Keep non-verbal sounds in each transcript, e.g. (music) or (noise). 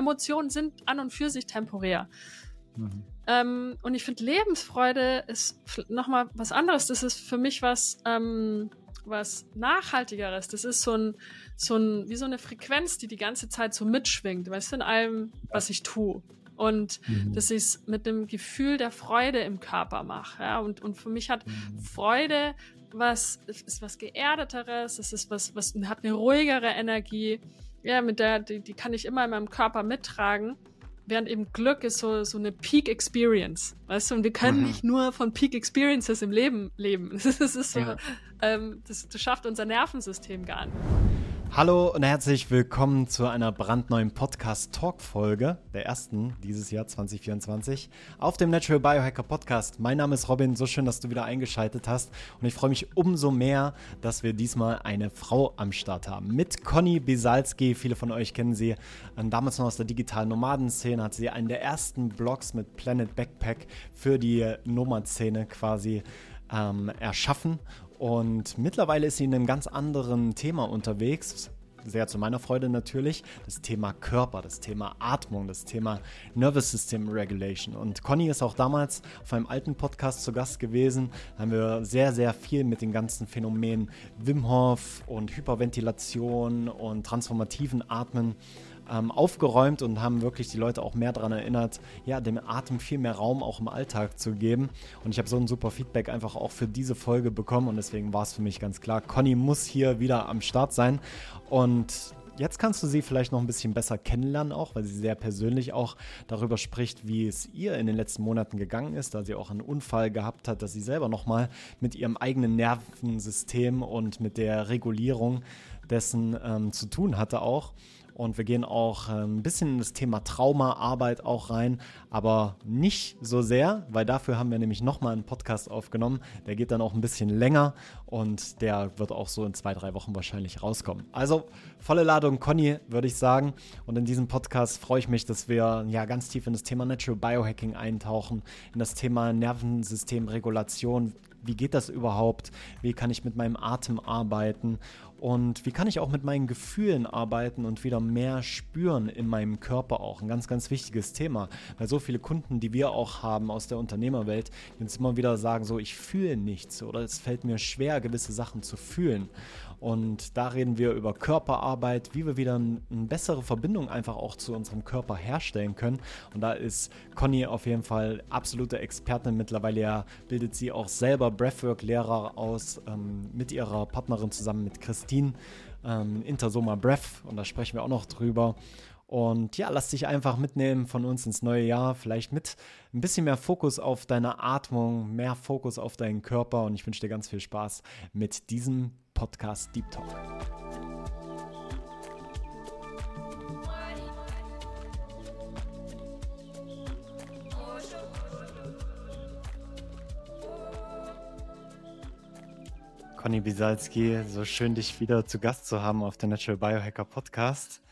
Emotionen sind an und für sich temporär. Mhm. Ähm, und ich finde, Lebensfreude ist nochmal was anderes. Das ist für mich was, ähm, was Nachhaltigeres. Das ist so ein, so ein, wie so eine Frequenz, die die ganze Zeit so mitschwingt, weißt du, in allem, was ich tue. Und mhm. dass ich es mit dem Gefühl der Freude im Körper mache. Ja? Und, und für mich hat mhm. Freude was, ist was Geerdeteres, es ist was, was hat eine ruhigere Energie. Ja, mit der, die, die kann ich immer in meinem Körper mittragen. Während eben Glück ist so, so eine Peak Experience. Weißt du, und wir können mhm. nicht nur von Peak Experiences im Leben leben. (laughs) Das ist so, ja. ähm, das, das schafft unser Nervensystem gar nicht. Hallo und herzlich willkommen zu einer brandneuen Podcast-Talk-Folge, der ersten dieses Jahr 2024, auf dem Natural Biohacker Podcast. Mein Name ist Robin, so schön, dass du wieder eingeschaltet hast und ich freue mich umso mehr, dass wir diesmal eine Frau am Start haben. Mit Conny Bisalski, viele von euch kennen sie, ähm, damals noch aus der digitalen Nomadenszene, hat sie einen der ersten Blogs mit Planet Backpack für die Nomad-Szene quasi ähm, erschaffen und mittlerweile ist sie in einem ganz anderen Thema unterwegs. Sehr zu meiner Freude natürlich. Das Thema Körper, das Thema Atmung, das Thema Nervous System Regulation. Und Conny ist auch damals auf einem alten Podcast zu Gast gewesen. Da haben wir sehr, sehr viel mit den ganzen Phänomenen Wim Hof und Hyperventilation und transformativen Atmen ähm, aufgeräumt und haben wirklich die Leute auch mehr daran erinnert, ja, dem Atem viel mehr Raum auch im Alltag zu geben. Und ich habe so ein super Feedback einfach auch für diese Folge bekommen und deswegen war es für mich ganz klar, Conny muss hier wieder am Start sein. Und Jetzt kannst du sie vielleicht noch ein bisschen besser kennenlernen, auch weil sie sehr persönlich auch darüber spricht, wie es ihr in den letzten Monaten gegangen ist, da sie auch einen Unfall gehabt hat, dass sie selber nochmal mit ihrem eigenen Nervensystem und mit der Regulierung dessen ähm, zu tun hatte auch. Und wir gehen auch ähm, ein bisschen in das Thema Traumaarbeit auch rein, aber nicht so sehr, weil dafür haben wir nämlich nochmal einen Podcast aufgenommen. Der geht dann auch ein bisschen länger und der wird auch so in zwei, drei Wochen wahrscheinlich rauskommen. Also volle Ladung Conny, würde ich sagen. Und in diesem Podcast freue ich mich, dass wir ja ganz tief in das Thema Natural Biohacking eintauchen, in das Thema Nervensystemregulation. Wie geht das überhaupt? Wie kann ich mit meinem Atem arbeiten? Und wie kann ich auch mit meinen Gefühlen arbeiten und wieder mehr spüren in meinem Körper auch? Ein ganz, ganz wichtiges Thema, weil so viele Kunden, die wir auch haben aus der Unternehmerwelt, die uns immer wieder sagen, so ich fühle nichts oder es fällt mir schwer, gewisse Sachen zu fühlen. Und da reden wir über Körperarbeit, wie wir wieder eine bessere Verbindung einfach auch zu unserem Körper herstellen können. Und da ist Conny auf jeden Fall absolute Expertin. Mittlerweile ja bildet sie auch selber Breathwork-Lehrer aus ähm, mit ihrer Partnerin zusammen mit Christine. Ähm, Intersoma Breath und da sprechen wir auch noch drüber. Und ja, lass dich einfach mitnehmen von uns ins neue Jahr. Vielleicht mit ein bisschen mehr Fokus auf deine Atmung, mehr Fokus auf deinen Körper. Und ich wünsche dir ganz viel Spaß mit diesem Podcast Deep Talk. Conny Bisalski, so schön dich wieder zu Gast zu haben auf der Natural Biohacker Podcast.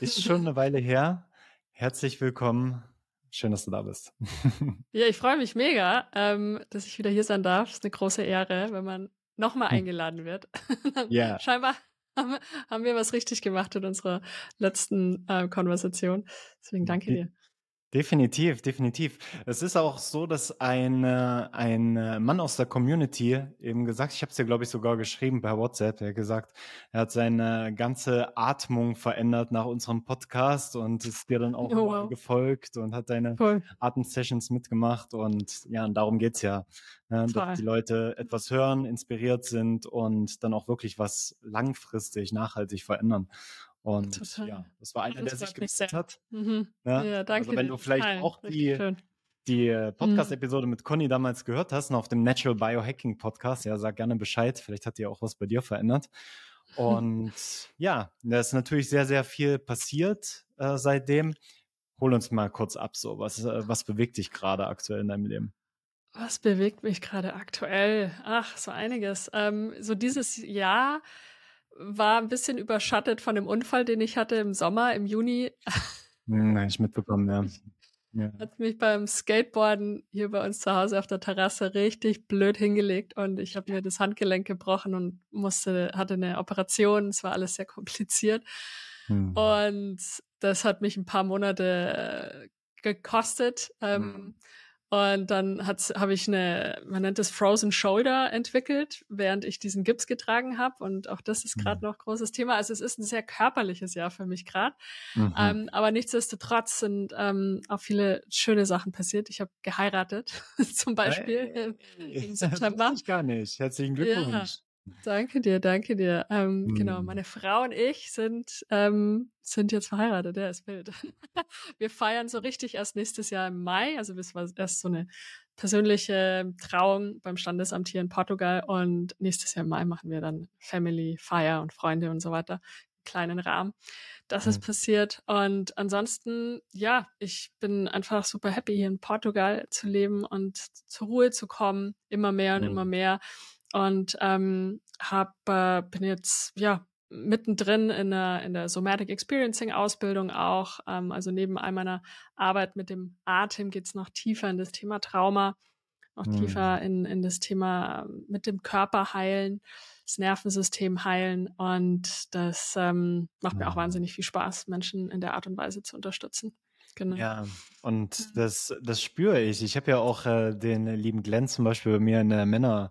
Ist (laughs) schon eine Weile her. Herzlich willkommen. Schön, dass du da bist. (laughs) ja, ich freue mich mega, ähm, dass ich wieder hier sein darf. ist eine große Ehre, wenn man nochmal hm. eingeladen wird. (laughs) Ja. Scheinbar haben, haben, wir was richtig gemacht in unserer letzten äh, Konversation. Deswegen danke dir. Definitiv, definitiv. Es ist auch so, dass ein, äh, ein Mann aus der Community eben gesagt, ich habe es dir, glaube ich, sogar geschrieben per WhatsApp, der hat gesagt, er hat seine ganze Atmung verändert nach unserem Podcast und ist dir dann auch oh, wow. gefolgt und hat deine Voll. Atemsessions mitgemacht. Und ja, und darum geht's ja, ne, dass die Leute etwas hören, inspiriert sind und dann auch wirklich was langfristig, nachhaltig verändern. Und Total. ja, das war einer, das der sich gemeldet hat. Mhm. Ja, ja, danke. Also wenn du vielleicht Nein, auch die, die äh, mhm. Podcast-Episode mit Conny damals gehört hast, auf dem Natural Biohacking Podcast, ja, sag gerne Bescheid. Vielleicht hat dir auch was bei dir verändert. (laughs) Und ja, da ist natürlich sehr, sehr viel passiert äh, seitdem. Hol uns mal kurz ab, so. Was, äh, was bewegt dich gerade aktuell in deinem Leben? Was bewegt mich gerade aktuell? Ach, so einiges. Ähm, so dieses Jahr war ein bisschen überschattet von dem Unfall, den ich hatte im Sommer, im Juni. Nein, ich mitbekommen, ja. ja. Hat mich beim Skateboarden hier bei uns zu Hause auf der Terrasse richtig blöd hingelegt und ich habe mir das Handgelenk gebrochen und musste, hatte eine Operation. Es war alles sehr kompliziert. Hm. Und das hat mich ein paar Monate äh, gekostet. Ähm, mhm. Und dann habe ich eine, man nennt es Frozen Shoulder entwickelt, während ich diesen Gips getragen habe. Und auch das ist gerade mhm. noch großes Thema. Also es ist ein sehr körperliches Jahr für mich gerade. Mhm. Ähm, aber nichtsdestotrotz sind ähm, auch viele schöne Sachen passiert. Ich habe geheiratet, (laughs) zum Beispiel im, im September. Das ich gar nicht. Herzlichen Glückwunsch. Ja. Danke dir, danke dir. Ähm, mhm. Genau, meine Frau und ich sind, ähm, sind jetzt verheiratet, der ist wild. (laughs) wir feiern so richtig erst nächstes Jahr im Mai. Also das war erst so eine persönliche Trauung beim Standesamt hier in Portugal und nächstes Jahr im Mai machen wir dann Family, Feier und Freunde und so weiter. Kleinen Rahmen. Das mhm. ist passiert. Und ansonsten, ja, ich bin einfach super happy, hier in Portugal zu leben und zur Ruhe zu kommen. Immer mehr und mhm. immer mehr und ähm, hab, äh, bin jetzt ja mittendrin in der, in der Somatic Experiencing Ausbildung auch. Ähm, also neben all meiner Arbeit mit dem Atem geht's noch tiefer in das Thema Trauma, noch mhm. tiefer in, in das Thema ähm, mit dem Körper heilen, das Nervensystem heilen. Und das ähm, macht mhm. mir auch mhm. wahnsinnig viel Spaß, Menschen in der Art und Weise zu unterstützen. Genau. Ja, und das, das spüre ich. Ich habe ja auch äh, den lieben Glenn zum Beispiel bei mir in der Männer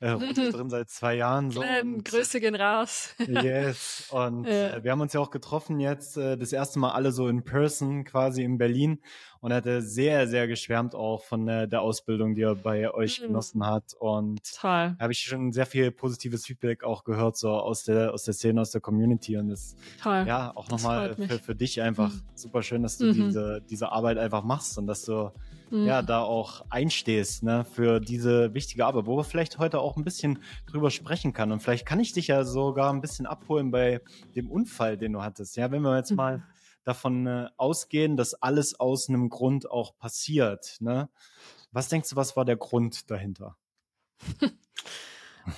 äh, (laughs) drin seit zwei Jahren. So. Glenn, Grüße gehen raus. yes. Und ja. äh, wir haben uns ja auch getroffen jetzt äh, das erste Mal alle so in person quasi in Berlin und er hatte sehr, sehr geschwärmt auch von der, der Ausbildung, die er bei euch mhm. genossen hat. Und da habe ich schon sehr viel positives Feedback auch gehört, so aus der, aus der Szene, aus der Community. Und das, Toll. ja, auch nochmal für, für dich einfach mhm. super schön, dass du mhm. diese, diese Arbeit einfach machst und dass du ja mhm. da auch einstehst, ne, für diese wichtige Arbeit, wo wir vielleicht heute auch ein bisschen drüber sprechen kann. Und vielleicht kann ich dich ja sogar ein bisschen abholen bei dem Unfall, den du hattest. Ja, wenn wir jetzt mhm. mal davon äh, ausgehen, dass alles aus einem Grund auch passiert. Ne? Was denkst du, was war der Grund dahinter? (laughs)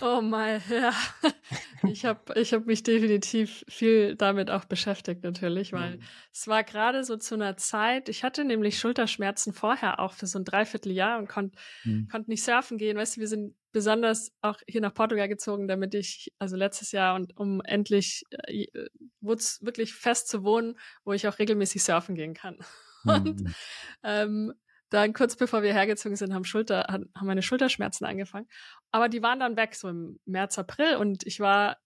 Oh mein, ja. Ich habe ich hab mich definitiv viel damit auch beschäftigt natürlich, weil mhm. es war gerade so zu einer Zeit, ich hatte nämlich Schulterschmerzen vorher auch für so ein Dreivierteljahr und konnte mhm. konnt nicht surfen gehen. Weißt du, wir sind besonders auch hier nach Portugal gezogen, damit ich, also letztes Jahr und um endlich äh, wirklich fest zu wohnen, wo ich auch regelmäßig surfen gehen kann. (laughs) Mhm. Und ähm, dann kurz bevor wir hergezogen sind, haben Schulter, haben meine Schulterschmerzen angefangen. Aber die waren dann weg, so im März, April. Und ich war,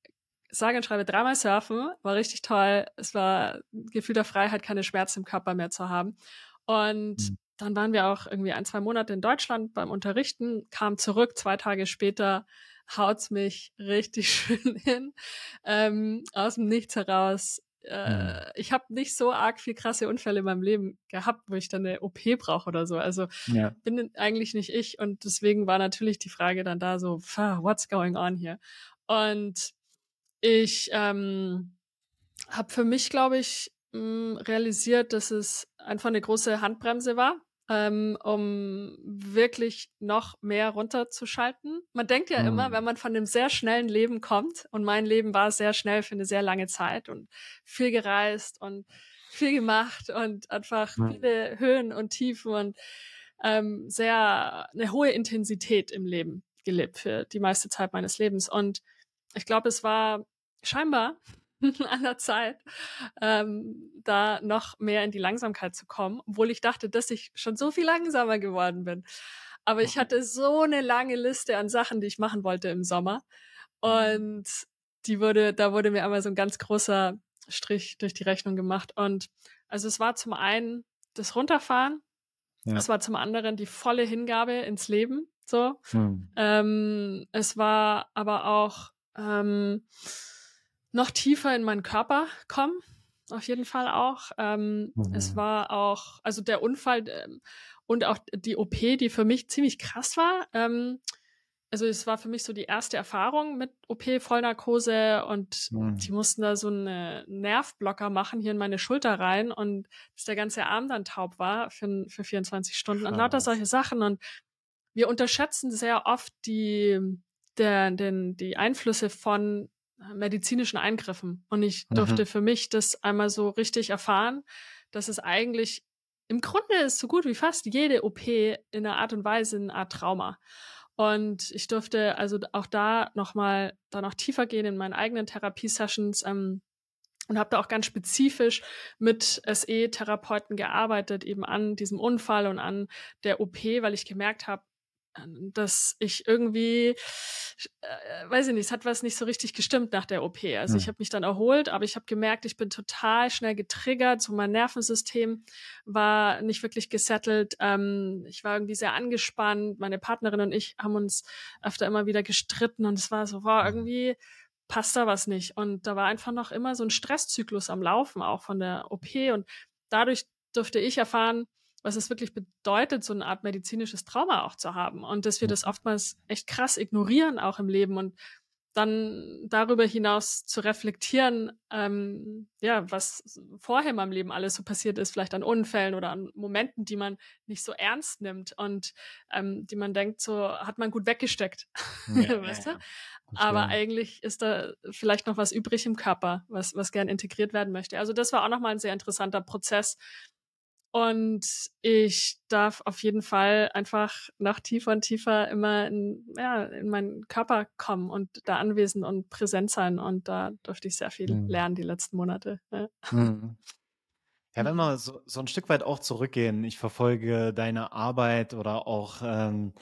sage und schreibe, dreimal surfen, war richtig toll. Es war ein Gefühl der Freiheit, keine Schmerzen im Körper mehr zu haben. Und mhm. dann waren wir auch irgendwie ein, zwei Monate in Deutschland beim Unterrichten, kam zurück, zwei Tage später haut's mich richtig (laughs) schön hin, ähm, aus dem Nichts heraus äh, mhm. ich habe nicht so arg viel krasse Unfälle in meinem Leben gehabt, wo ich dann eine OP brauche oder so. Also ja. bin eigentlich nicht ich und deswegen war natürlich die Frage dann da so, what's going on here? Und ich ähm, habe für mich, glaube ich, mh, realisiert, dass es einfach eine große Handbremse war ähm, um wirklich noch mehr runterzuschalten. Man denkt ja mhm. immer, wenn man von einem sehr schnellen Leben kommt, und mein Leben war sehr schnell für eine sehr lange Zeit und viel gereist und viel gemacht und einfach mhm. viele Höhen und Tiefen und ähm, sehr eine hohe Intensität im Leben gelebt für die meiste Zeit meines Lebens. Und ich glaube, es war scheinbar (laughs) an der Zeit, ähm, da noch mehr in die Langsamkeit zu kommen, obwohl ich dachte, dass ich schon so viel langsamer geworden bin. Aber ich hatte so eine lange Liste an Sachen, die ich machen wollte im Sommer. Mhm. Und die wurde, da wurde mir einmal so ein ganz großer Strich durch die Rechnung gemacht. Und also es war zum einen das Runterfahren, ja. es war zum anderen die volle Hingabe ins Leben. So. Hm. Ähm, es war aber auch ähm, noch tiefer in meinen Körper kommen. Auf jeden Fall auch. Ähm, mhm. Es war auch, also der Unfall ähm, und auch die OP, die für mich ziemlich krass war. Ähm, also es war für mich so die erste Erfahrung mit OP, Vollnarkose und mhm. die mussten da so einen Nervblocker machen hier in meine Schulter rein und dass der ganze Arm dann taub war für, für 24 Stunden Krass. und lauter solche Sachen und wir unterschätzen sehr oft die, der, den, die Einflüsse von medizinischen Eingriffen. Und ich mhm. durfte mhm. für mich das einmal so richtig erfahren, dass es eigentlich im Grunde ist so gut wie fast jede OP in einer Art und Weise eine Art Trauma. Und ich durfte also auch da nochmal da noch tiefer gehen in meinen eigenen Therapiesessions. Ähm, und habe da auch ganz spezifisch mit SE-Therapeuten gearbeitet, eben an diesem Unfall und an der OP, weil ich gemerkt habe, dass ich irgendwie, äh, weiß ich nicht, es hat was nicht so richtig gestimmt nach der OP. Also hm. ich habe mich dann erholt, aber ich habe gemerkt, ich bin total schnell getriggert. So mein Nervensystem war nicht wirklich gesettelt. Ähm, ich war irgendwie sehr angespannt. Meine Partnerin und ich haben uns öfter immer wieder gestritten und es war so, wow, hm. irgendwie passt da was nicht. Und da war einfach noch immer so ein Stresszyklus am Laufen, auch von der OP. Und dadurch durfte ich erfahren, was es wirklich bedeutet, so eine Art medizinisches Trauma auch zu haben. Und dass wir das oftmals echt krass ignorieren, auch im Leben. Und dann darüber hinaus zu reflektieren, ähm, ja, was vorher in meinem Leben alles so passiert ist, vielleicht an Unfällen oder an Momenten, die man nicht so ernst nimmt und ähm, die man denkt, so hat man gut weggesteckt, ja, (laughs) weißt ja, du? Aber eigentlich ist da vielleicht noch was übrig im Körper, was, was gern integriert werden möchte. Also das war auch nochmal ein sehr interessanter Prozess, und ich darf auf jeden Fall einfach noch tiefer und tiefer immer in, ja, in meinen Körper kommen und da anwesend und präsent sein. Und da durfte ich sehr viel mhm. lernen die letzten Monate. Ja. Mhm. (laughs) Ja, wenn wir so, so ein Stück weit auch zurückgehen, ich verfolge deine Arbeit oder auch ähm,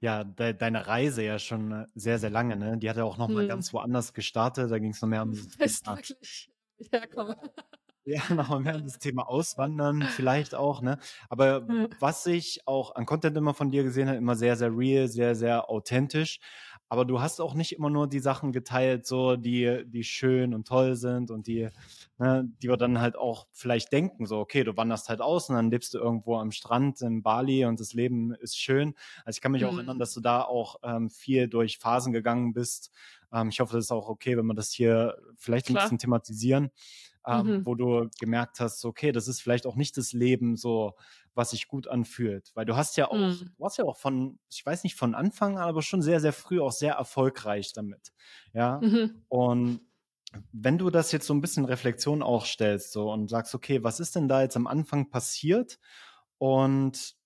ja, de deine Reise ja schon sehr, sehr lange, ne? Die hat ja auch nochmal hm. ganz woanders gestartet. Da ging es noch mehr um. (laughs) Ist wirklich. Ja, komm. Ja, (laughs) nochmal mehr das Thema Auswandern vielleicht auch, ne? Aber was ich auch an Content immer von dir gesehen habe, immer sehr, sehr real, sehr, sehr authentisch. Aber du hast auch nicht immer nur die Sachen geteilt, so die, die schön und toll sind und die, ne, die wir dann halt auch vielleicht denken, so, okay, du wanderst halt aus und dann lebst du irgendwo am Strand in Bali und das Leben ist schön. Also ich kann mich auch erinnern, dass du da auch ähm, viel durch Phasen gegangen bist. Ähm, ich hoffe, das ist auch okay, wenn wir das hier vielleicht ein bisschen thematisieren ähm, mhm. wo du gemerkt hast, okay, das ist vielleicht auch nicht das Leben so, was sich gut anfühlt. Weil du hast ja auch, mhm. du warst ja auch von, ich weiß nicht von Anfang an, aber schon sehr, sehr früh auch sehr erfolgreich damit. Ja. Mhm. Und wenn du das jetzt so ein bisschen Reflexion auch stellst so und sagst, okay, was ist denn da jetzt am Anfang passiert? Und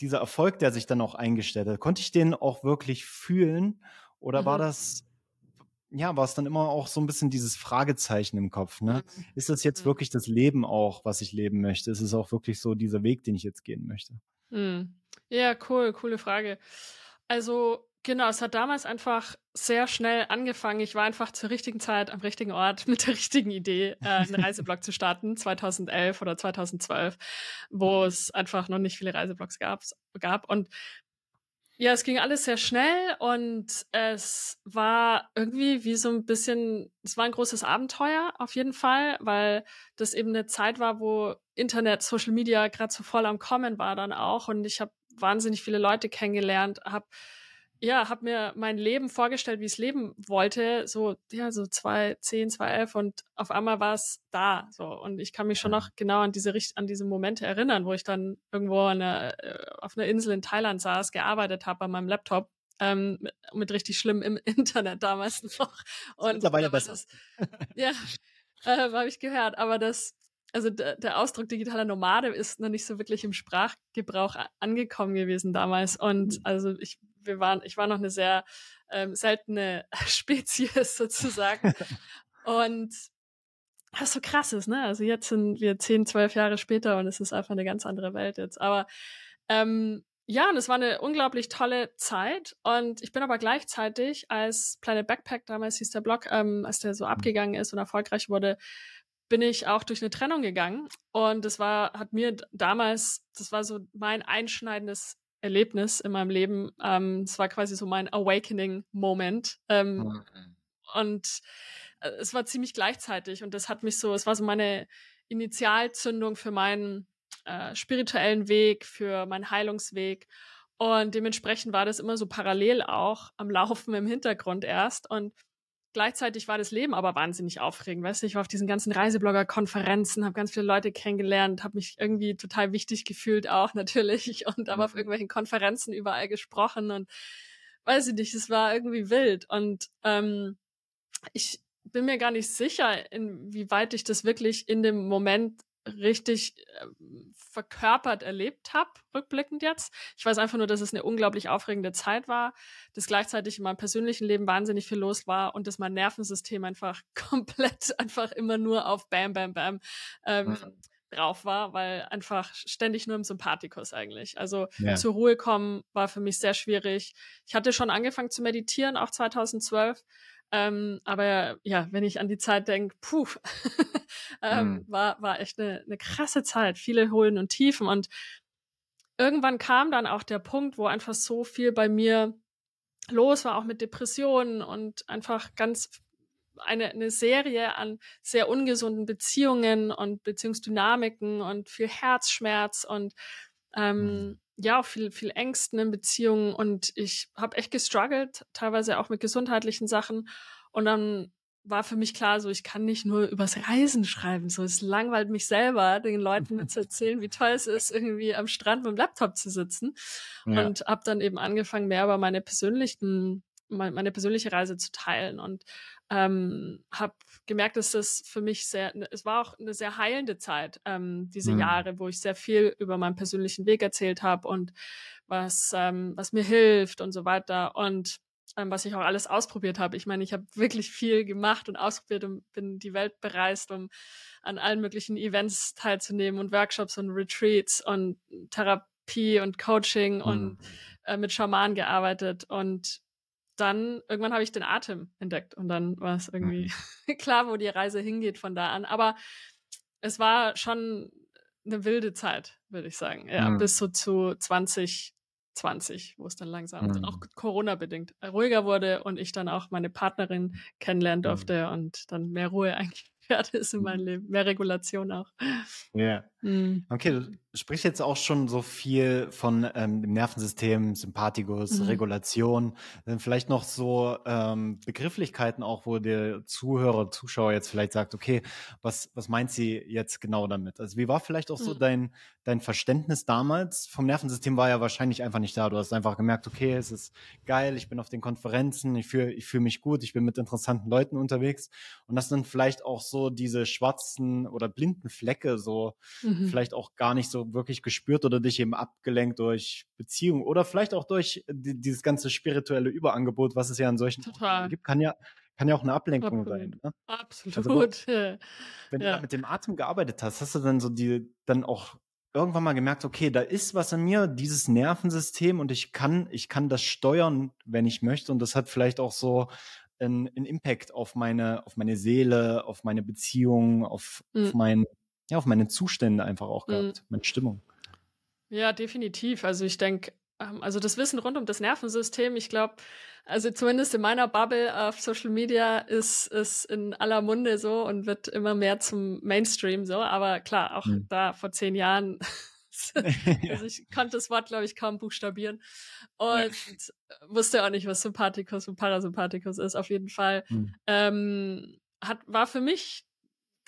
dieser Erfolg, der sich dann auch eingestellt hat, konnte ich den auch wirklich fühlen? Oder mhm. war das ja, war es dann immer auch so ein bisschen dieses Fragezeichen im Kopf, ne? Mhm. Ist das jetzt mhm. wirklich das Leben auch, was ich leben möchte? Ist es auch wirklich so dieser Weg, den ich jetzt gehen möchte? Mhm. Ja, cool, coole Frage. Also, genau, es hat damals einfach sehr schnell angefangen. Ich war einfach zur richtigen Zeit am richtigen Ort (laughs) mit der richtigen Idee, äh, einen Reiseblog zu starten, 2011 oder 2012, wo (laughs) es einfach noch nicht viele Reiseblogs gab. gab. Und ja, es ging alles sehr schnell und es war irgendwie wie so ein bisschen, es war ein großes Abenteuer auf jeden Fall, weil das eben eine Zeit war, wo Internet, Social Media gerade so voll am Kommen war dann auch und ich habe wahnsinnig viele Leute kennengelernt, habe ja, habe mir mein Leben vorgestellt, wie ich es leben wollte, so, ja, so 2010, 2011 und auf einmal war es da, so. Und ich kann mich schon noch genau an diese, an diese Momente erinnern, wo ich dann irgendwo eine, äh, auf einer Insel in Thailand saß, gearbeitet habe an meinem Laptop, ähm, mit, mit richtig schlimm im (laughs) Internet damals noch. Und mittlerweile besser. Das, ja, äh, habe ich gehört, aber das, also der Ausdruck digitaler Nomade ist noch nicht so wirklich im Sprachgebrauch angekommen gewesen damals. Und mhm. also ich wir waren, ich war noch eine sehr ähm, seltene (laughs) Spezies sozusagen. und was so krass ist, ne? Also jetzt sind wir zehn, zwölf Jahre später und es ist einfach eine ganz andere Welt jetzt. Aber ähm, ja, und es war eine unglaublich tolle Zeit. Und ich bin aber gleichzeitig, als Planet Backpack, damals hieß der Blog, ähm, als der so mhm. abgegangen ist und erfolgreich wurde, bin ich auch durch eine Trennung gegangen. Und das war, hat mir damals, das war so mein einschneidendes Erlebnis in meinem Leben. Ähm, es war quasi so mein Awakening-Moment. Ähm, mhm. Und äh, es war ziemlich gleichzeitig und das hat mich so, es war so meine Initialzündung für meinen äh, spirituellen Weg, für meinen Heilungsweg. Und dementsprechend war das immer so parallel auch am Laufen im Hintergrund erst. Und Gleichzeitig war das Leben aber wahnsinnig aufregend. Weißt du, ich war auf diesen ganzen Reiseblogger-Konferenzen, habe ganz viele Leute kennengelernt, habe mich irgendwie total wichtig gefühlt auch (laughs) natürlich und habe auf mhm. irgendwelchen Konferenzen überall gesprochen und weiß ich nicht, es war irgendwie wild und ähm, ich bin mir gar nicht sicher, inwieweit ich das wirklich in dem Moment richtig äh, verkörpert erlebt habe, rückblickend jetzt. Ich weiß einfach nur, dass es eine unglaublich aufregende Zeit war, dass gleichzeitig in meinem persönlichen Leben wahnsinnig viel los war und dass mein Nervensystem einfach (laughs) komplett einfach immer nur auf Bam, Bam, Bam ähm, mhm. drauf war, weil einfach ständig nur im Sympathikus eigentlich. Also ja. zur Ruhe kommen war für mich sehr schwierig. Ich hatte schon angefangen zu meditieren, auch 2012. Ähm, aber ja, wenn ich an die Zeit denke, puh, (laughs) ähm, mhm. war, war echt eine, eine krasse Zeit, viele Höhen und Tiefen. Und irgendwann kam dann auch der Punkt, wo einfach so viel bei mir los war, auch mit Depressionen und einfach ganz eine, eine Serie an sehr ungesunden Beziehungen und Beziehungsdynamiken und viel Herzschmerz und ähm, ja, viel, viel Ängsten in Beziehungen und ich habe echt gestruggelt, teilweise auch mit gesundheitlichen Sachen. Und dann war für mich klar, so ich kann nicht nur übers Reisen schreiben. So es langweilt mich selber, den Leuten (laughs) zu erzählen, wie toll es ist, irgendwie am Strand mit dem Laptop zu sitzen. Ja. Und habe dann eben angefangen, mehr über meine persönlichen meine persönliche Reise zu teilen und ähm, habe gemerkt, dass das für mich sehr, es war auch eine sehr heilende Zeit, ähm, diese mhm. Jahre, wo ich sehr viel über meinen persönlichen Weg erzählt habe und was, ähm, was mir hilft und so weiter und ähm, was ich auch alles ausprobiert habe. Ich meine, ich habe wirklich viel gemacht und ausprobiert und bin die Welt bereist, um an allen möglichen Events teilzunehmen und Workshops und Retreats und Therapie und Coaching mhm. und äh, mit Schamanen gearbeitet und dann irgendwann habe ich den Atem entdeckt und dann war es irgendwie mhm. (laughs) klar, wo die Reise hingeht von da an. Aber es war schon eine wilde Zeit, würde ich sagen. Ja, mhm. bis so zu 2020, wo es dann langsam, mhm. auch Corona-bedingt, ruhiger wurde und ich dann auch meine Partnerin kennenlernen mhm. durfte und dann mehr Ruhe (laughs) eigentlich ist in meinem mhm. Leben, mehr Regulation auch. Ja. Yeah. Mhm. Okay, sprichst jetzt auch schon so viel von ähm, dem Nervensystem, Sympathikus, mhm. Regulation. Dann vielleicht noch so ähm, Begrifflichkeiten auch, wo der Zuhörer, Zuschauer jetzt vielleicht sagt, okay, was, was meint sie jetzt genau damit? Also wie war vielleicht auch so mhm. dein, dein Verständnis damals vom Nervensystem war ja wahrscheinlich einfach nicht da. Du hast einfach gemerkt, okay, es ist geil, ich bin auf den Konferenzen, ich fühle ich fühl mich gut, ich bin mit interessanten Leuten unterwegs. Und das sind vielleicht auch so diese schwarzen oder blinden Flecke so mhm. vielleicht auch gar nicht so wirklich gespürt oder dich eben abgelenkt durch Beziehungen oder vielleicht auch durch dieses ganze spirituelle Überangebot, was es ja in solchen Total. gibt, kann ja kann ja auch eine Ablenkung Absolut. sein. Ne? Absolut. (laughs) Also, wenn ja. du mit dem Atem gearbeitet hast, hast du dann so die dann auch irgendwann mal gemerkt, okay, da ist was in mir, dieses Nervensystem und ich kann, ich kann das steuern, wenn ich möchte. Und das hat vielleicht auch so einen, einen Impact auf meine, auf meine Seele, auf meine Beziehung, auf, mhm. auf mein, ja, auf meine Zustände einfach auch gehabt, mhm. meine Stimmung. Ja, definitiv. Also ich denke, ähm, also das Wissen rund um das Nervensystem, ich glaube, also zumindest in meiner Bubble auf Social Media ist es in aller Munde so und wird immer mehr zum Mainstream so. Aber klar, auch mhm. da vor zehn Jahren, (laughs) (laughs) also ich konnte das Wort, glaube ich, kaum buchstabieren und wusste auch nicht, was Sympathikus und Parasympathikus ist. Auf jeden Fall mhm. ähm, hat war für mich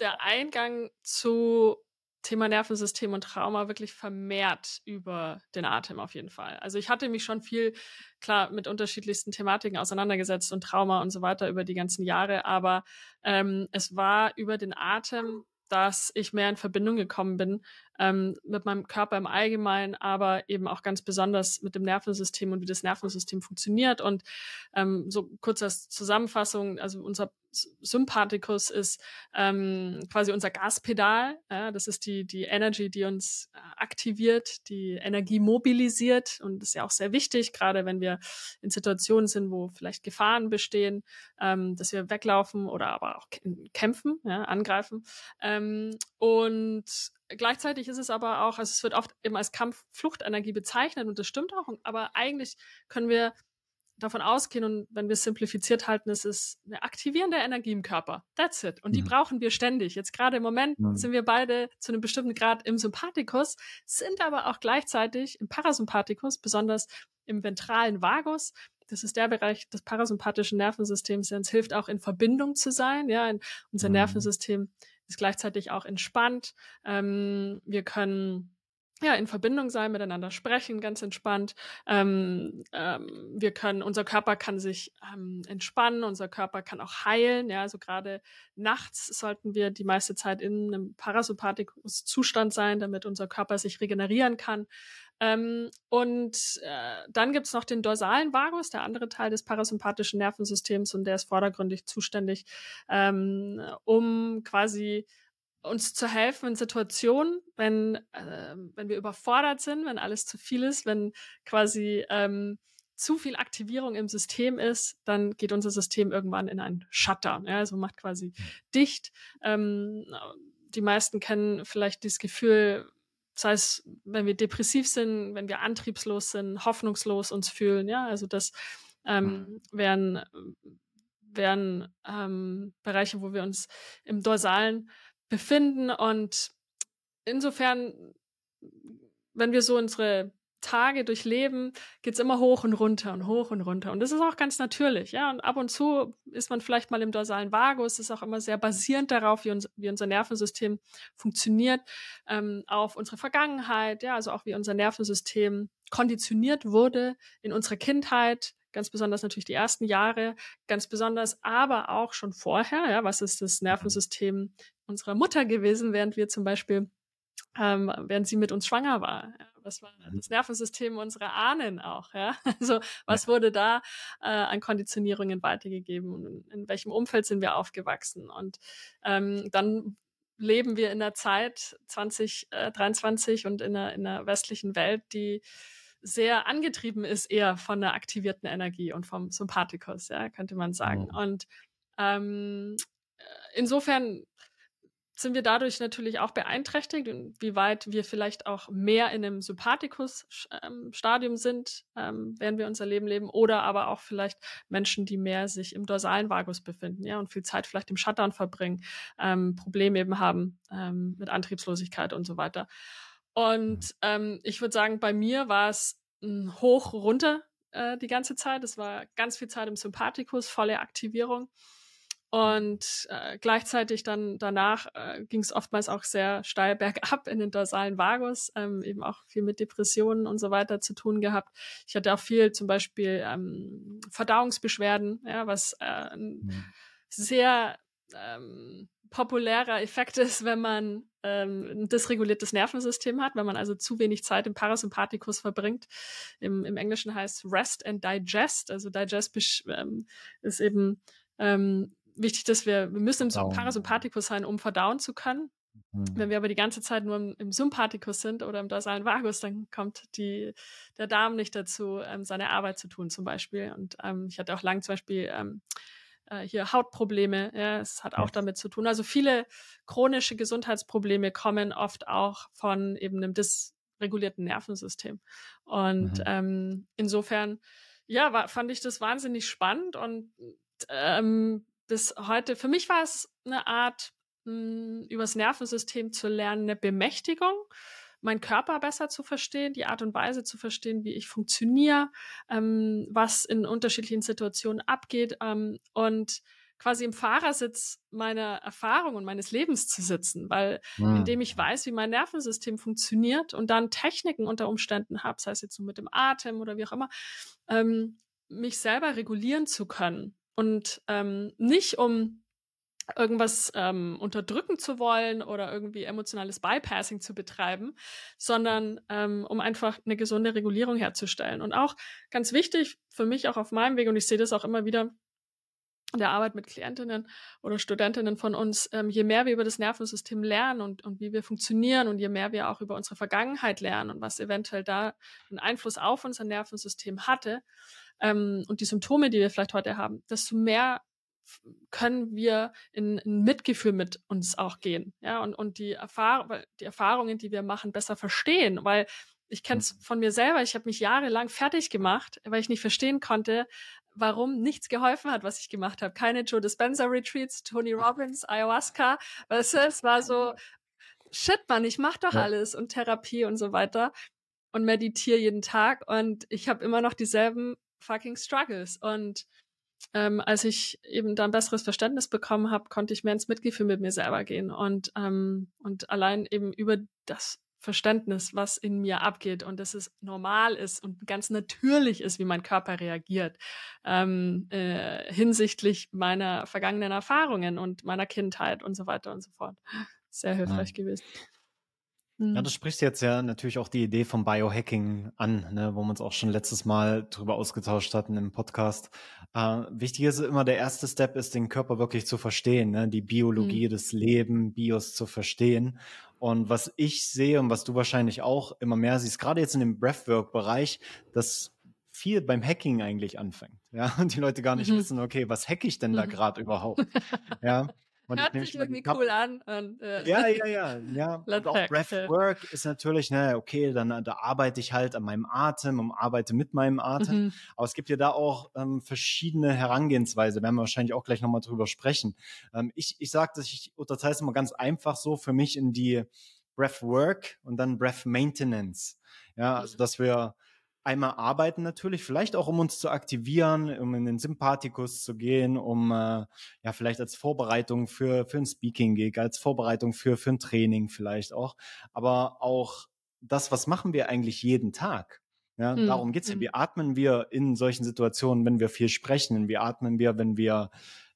der Eingang zu Thema Nervensystem und Trauma wirklich vermehrt über den Atem auf jeden Fall. Also ich hatte mich schon viel, klar, mit unterschiedlichsten Thematiken auseinandergesetzt und Trauma und so weiter über die ganzen Jahre, aber ähm, es war über den Atem, dass ich mehr in Verbindung gekommen bin ähm, mit meinem Körper im Allgemeinen, aber eben auch ganz besonders mit dem Nervensystem und wie das Nervensystem funktioniert. Und ähm, so kurz als Zusammenfassung, also unser Sympathikus ist ähm, quasi unser Gaspedal. Ja, das ist die, die Energy, die uns äh, aktiviert, die Energie mobilisiert. Und ist ja auch sehr wichtig, gerade wenn wir in Situationen sind, wo vielleicht Gefahren bestehen, ähm, dass wir weglaufen oder aber auch kämpfen, ja, angreifen. Ähm, und gleichzeitig ist es aber auch, also es wird oft eben als Kampf-Fluchtenergie bezeichnet und das stimmt auch, aber eigentlich können wir davon ausgehen und wenn wir es simplifiziert halten, ist es eine aktivierende Energie im Körper. That's it. Und die mhm. brauchen wir ständig. Jetzt gerade im Moment mhm. sind wir beide zu einem bestimmten Grad im Sympathikus, sind aber auch gleichzeitig im Parasympathikus, besonders im ventralen Vagus. Das ist der Bereich des parasympathischen Nervensystems, der uns hilft, auch in Verbindung zu sein. Ja, unser mhm. Nervensystem ist gleichzeitig auch entspannt. Ähm, wir können ja, in Verbindung sein, miteinander sprechen, ganz entspannt. Ähm, ähm, wir können, unser Körper kann sich ähm, entspannen, unser Körper kann auch heilen. Ja, also gerade nachts sollten wir die meiste Zeit in einem Parasympathikus-Zustand sein, damit unser Körper sich regenerieren kann. Ähm, und äh, dann gibt's noch den dorsalen Vagus, der andere Teil des parasympathischen Nervensystems, und der ist vordergründig zuständig, ähm, um quasi uns zu helfen in Situationen, wenn, äh, wenn wir überfordert sind, wenn alles zu viel ist, wenn quasi ähm, zu viel Aktivierung im System ist, dann geht unser System irgendwann in einen Shutdown. Ja, also macht quasi hm. dicht. Ähm, die meisten kennen vielleicht dieses Gefühl, sei es, wenn wir depressiv sind, wenn wir antriebslos sind, hoffnungslos uns fühlen. Ja, also das ähm, hm. wären, wären ähm, Bereiche, wo wir uns im dorsalen befinden. Und insofern, wenn wir so unsere Tage durchleben, geht's immer hoch und runter und hoch und runter. Und das ist auch ganz natürlich, ja. Und ab und zu ist man vielleicht mal im dorsalen Vagus, das ist auch immer sehr basierend darauf, wie, uns, wie unser Nervensystem funktioniert, ähm, auf unsere Vergangenheit, ja, also auch wie unser Nervensystem konditioniert wurde in unserer Kindheit, ganz besonders natürlich die ersten Jahre, ganz besonders aber auch schon vorher, ja, was ist das Nervensystem unserer Mutter gewesen, während wir zum Beispiel, ähm, während sie mit uns schwanger war. Was war mhm. das Nervensystem unserer Ahnen auch? Ja? (laughs) Also was ja. wurde da äh, an Konditionierungen weitergegeben und in, welchem Umfeld sind wir aufgewachsen? Und ähm, dann leben wir in der Zeit 2023 äh, und in einer, in einer westlichen Welt, die sehr angetrieben ist eher von der aktivierten Energie und vom Sympathikus, ja, könnte man sagen. Mhm. Und ähm, äh, insofern sind wir dadurch natürlich auch beeinträchtigt, wie weit wir vielleicht auch mehr in einem Sympathikus-Stadium sind, ähm, während wir unser Leben leben, oder aber auch vielleicht Menschen, die mehr sich im dorsalen Vagus befinden, ja, und viel Zeit vielleicht im Shutdown verbringen, ähm, Probleme eben haben ähm, mit Antriebslosigkeit und so weiter. Und ähm, ich würde sagen, bei mir war es hoch runter äh, die ganze Zeit. Es war ganz viel Zeit im Sympathikus, volle Aktivierung. Und äh, gleichzeitig dann danach äh, ging es oftmals auch sehr steil (laughs) bergab in den dorsalen Vagus, ähm, eben auch viel mit Depressionen und so weiter zu tun gehabt. Ich hatte auch viel zum Beispiel ähm, Verdauungsbeschwerden, ja, was äh, ein mhm. sehr ähm, populärer Effekt ist, wenn man ähm, ein dysreguliertes Nervensystem hat, wenn man also zu wenig Zeit im Parasympathikus verbringt. Im, im Englischen heißt Rest and Digest, also Digest ähm, ist eben ähm, wichtig, dass wir, wir müssen im. Parasympathikus sein, um verdauen zu können. Mhm. Wenn wir aber die ganze Zeit nur im, im, Sympathikus sind oder im dorsalen Vagus, dann kommt die, der Darm nicht dazu, ähm, seine Arbeit zu tun zum Beispiel. Und ähm, ich hatte auch lang zum Beispiel ähm, äh, hier Hautprobleme. Ja, es hat auch damit zu tun. Also viele chronische Gesundheitsprobleme kommen oft auch von eben einem dysregulierten Nervensystem. Und mhm. ähm, insofern, ja, war, fand ich das wahnsinnig spannend und ähm, bis heute, für mich war es eine Art, mh, hm, übers Nervensystem zu lernen, eine Bemächtigung, meinen Körper besser zu verstehen, die Art und Weise zu verstehen, wie ich funktioniere, ähm, was in unterschiedlichen Situationen abgeht ähm, und quasi im Fahrersitz meiner Erfahrung und meines Lebens zu sitzen, weil mhm. indem ich weiß, wie mein Nervensystem funktioniert und dann Techniken unter Umständen habe, sei es jetzt so mit dem Atem oder wie auch immer, ähm, mich selber regulieren zu können und ähm, nicht um irgendwas ähm, unterdrücken zu wollen oder irgendwie emotionales Bypassing zu betreiben, sondern ähm, um einfach eine gesunde Regulierung herzustellen. Und auch ganz wichtig für mich auch auf meinem Weg, und ich sehe das auch immer wieder in der Arbeit mit Klientinnen oder Studentinnen von uns, ähm, je mehr wir über das Nervensystem lernen und, und wie wir funktionieren und je mehr wir auch über unsere Vergangenheit lernen und was eventuell da einen Einfluss auf unser Nervensystem hatte, ähm, und die Symptome, die wir vielleicht heute haben, desto mehr können wir in, in Mitgefühl mit uns auch gehen, ja, und, und die, Erfahr die Erfahrungen, die wir machen, besser verstehen, weil ich kenne es mhm. von mir selber, ich habe mich jahrelang fertig gemacht, weil ich nicht verstehen konnte, warum nichts geholfen hat, was ich gemacht habe. Keine Joe Dispenza Retreats, Tony Robbins, Ayahuasca, weißt du, es war so, shit, man, ich mach doch ja. alles und Therapie und so weiter und meditiere jeden Tag und ich habe immer noch dieselben fucking Struggles. Und ähm, als ich eben da ein besseres Verständnis bekommen habe, konnte ich mehr ins Mitgefühl mit mir selber gehen und ähm, und allein eben über das Verständnis, was in mir abgeht und dass es normal ist und ganz natürlich ist, wie mein Körper reagiert ähm, äh, hinsichtlich meiner vergangenen Erfahrungen und meiner Kindheit und so weiter und so fort. Sehr hilfreich ja. gewesen. Ja, das spricht jetzt ja natürlich auch die Idee vom Biohacking an, ne, wo wir uns auch schon letztes Mal drüber ausgetauscht hatten im Podcast. Äh, wichtig ist immer, der erste Step ist, den Körper wirklich zu verstehen, ne, die Biologie, mhm. des Lebens, Bios zu verstehen. Und was ich sehe und was du wahrscheinlich auch immer mehr siehst, gerade jetzt in dem Breathwork-Bereich, dass viel beim Hacking eigentlich anfängt. Ja, und (laughs) die Leute gar nicht mhm. wissen, okay, was hacke ich denn da mhm. gerade überhaupt? (laughs) ja. Und Hört sich irgendwie cool an. Und, äh, ja, (laughs) ja, ja, ja. und auch Breathwork ist natürlich, ne, okay, dann da arbeite ich halt an meinem Atem und arbeite mit meinem Atem. Mhm. Aber es gibt ja da auch ähm, verschiedene Herangehensweise. Werden wir wahrscheinlich auch gleich nochmal drüber sprechen. Ähm, ich ich sage, dass ich unterteile es immer ganz einfach so für mich in die Breathwork und dann Breath Maintenance. Ja, also dass wir einmal arbeiten natürlich, vielleicht auch um uns zu aktivieren, um in den Sympathikus zu gehen, um äh, ja vielleicht als Vorbereitung für für ein Speaking Gig, als Vorbereitung für für ein Training vielleicht auch, aber auch das, was machen wir eigentlich jeden Tag? Ja, mhm. darum geht's ja. Hm. Wie atmen wir in solchen Situationen, wenn wir viel sprechen? Wie atmen wir, wenn wir